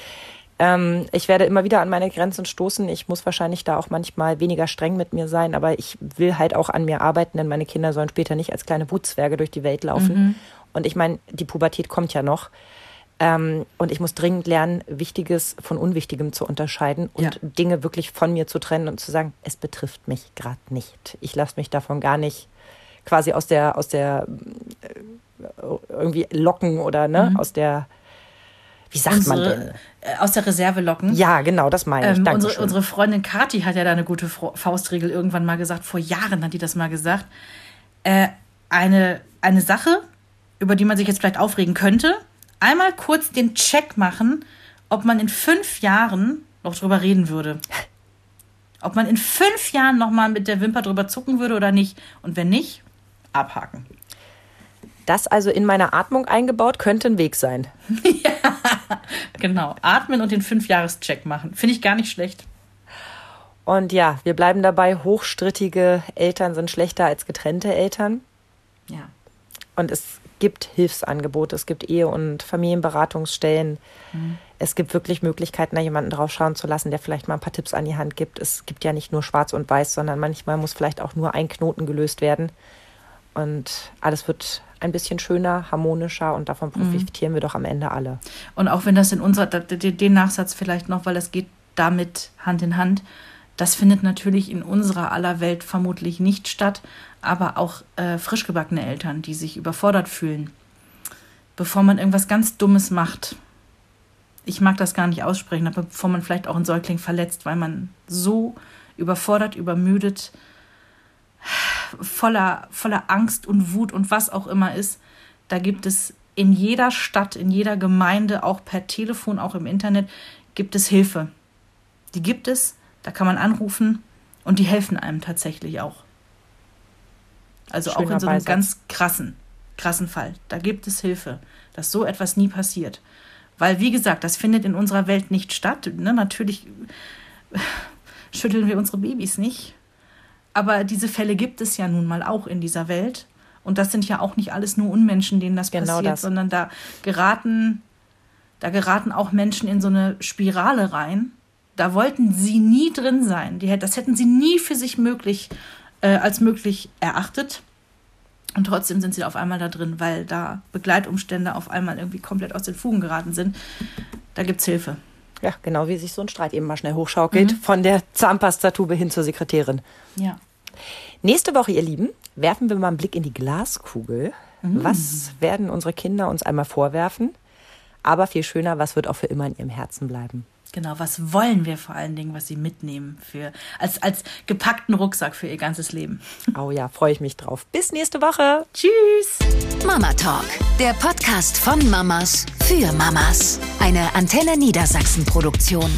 ähm, ich werde immer wieder an meine Grenzen stoßen. Ich muss wahrscheinlich da auch manchmal weniger streng mit mir sein, aber ich will halt auch an mir arbeiten, denn meine Kinder sollen später nicht als kleine Wutzwerge durch die Welt laufen. Und ich meine, die Pubertät kommt ja noch. Ähm, und ich muss dringend lernen, Wichtiges von Unwichtigem zu unterscheiden und Ja. Dinge wirklich von mir zu trennen und zu sagen, es betrifft mich gerade nicht. Ich lasse mich davon gar nicht quasi aus der, aus der äh, irgendwie locken oder ne, aus der, wie sagt man denn? Unsere, äh, aus der Reserve locken. Ja, genau, das meine ich. Ähm, unsere, unsere Freundin Kati hat ja da eine gute Faustregel irgendwann mal gesagt. Vor Jahren hat die das mal gesagt. Äh, eine, eine Sache, über die man sich jetzt vielleicht aufregen könnte, einmal kurz den Check machen, ob man in fünf Jahren noch drüber reden würde. Ob man in fünf Jahren noch mal mit der Wimper drüber zucken würde oder nicht. Und wenn nicht, abhaken. das also in meiner Atmung eingebaut könnte ein Weg sein. <laughs> Genau. Atmen und den Fünfjahrescheck machen. Finde ich gar nicht schlecht. Und ja, wir bleiben dabei, hochstrittige Eltern sind schlechter als getrennte Eltern. Ja. Und es gibt Hilfsangebote, es gibt Ehe- und Familienberatungsstellen. es gibt wirklich Möglichkeiten, da jemanden drauf schauen zu lassen, der vielleicht mal ein paar Tipps an die Hand gibt. Es gibt ja nicht nur schwarz und weiß, sondern manchmal muss vielleicht auch nur ein Knoten gelöst werden. Und alles wird ein bisschen schöner, harmonischer und davon mhm. profitieren mhm. wir doch am Ende alle. Und auch wenn das in unserer, den Nachsatz vielleicht noch, weil das geht damit Hand in Hand, das findet natürlich in unserer aller Welt vermutlich nicht statt, aber auch äh, frisch gebackene Eltern, die sich überfordert fühlen, bevor man irgendwas ganz Dummes macht. Ich mag das gar nicht aussprechen, aber bevor man vielleicht auch einen Säugling verletzt, weil man so überfordert, übermüdet, voller, voller Angst und Wut und was auch immer ist, da gibt es in jeder Stadt, in jeder Gemeinde, auch per Telefon, auch im Internet, gibt es Hilfe. Die gibt es, da kann man anrufen und die helfen einem tatsächlich auch. Also Schöner auch in so einem Beisatz. ganz krassen, krassen Fall. Da gibt es Hilfe, dass so etwas nie passiert. Weil, wie gesagt, das findet in unserer Welt nicht statt. Ne? Natürlich <laughs> schütteln wir unsere Babys nicht. Aber diese Fälle gibt es ja nun mal auch in dieser Welt. Und das sind ja auch nicht alles nur Unmenschen, denen das genau passiert, das. sondern da geraten, da geraten auch Menschen in so eine Spirale rein. Da wollten sie nie drin sein. Die, das hätten sie nie für sich möglich, äh, als möglich erachtet. Und trotzdem sind sie auf einmal da drin, weil da Begleitumstände auf einmal irgendwie komplett aus den Fugen geraten sind. Da gibt es Hilfe. Ja, genau wie sich so ein Streit eben mal schnell hochschaukelt. Mhm. Von der Zahnpastatube hin zur Sekretärin. Ja. Nächste Woche, ihr Lieben, werfen wir mal einen Blick in die Glaskugel. Mhm. Was werden unsere Kinder uns einmal vorwerfen? Aber viel schöner, was wird auch für immer in ihrem Herzen bleiben? Genau, was wollen wir vor allen Dingen, was sie mitnehmen für als, als gepackten Rucksack für ihr ganzes Leben. <laughs> Oh ja, freue ich mich drauf. Bis nächste Woche. Tschüss. Mama Talk, der Podcast von Mamas für Mamas. Eine Antenne Niedersachsen Produktion.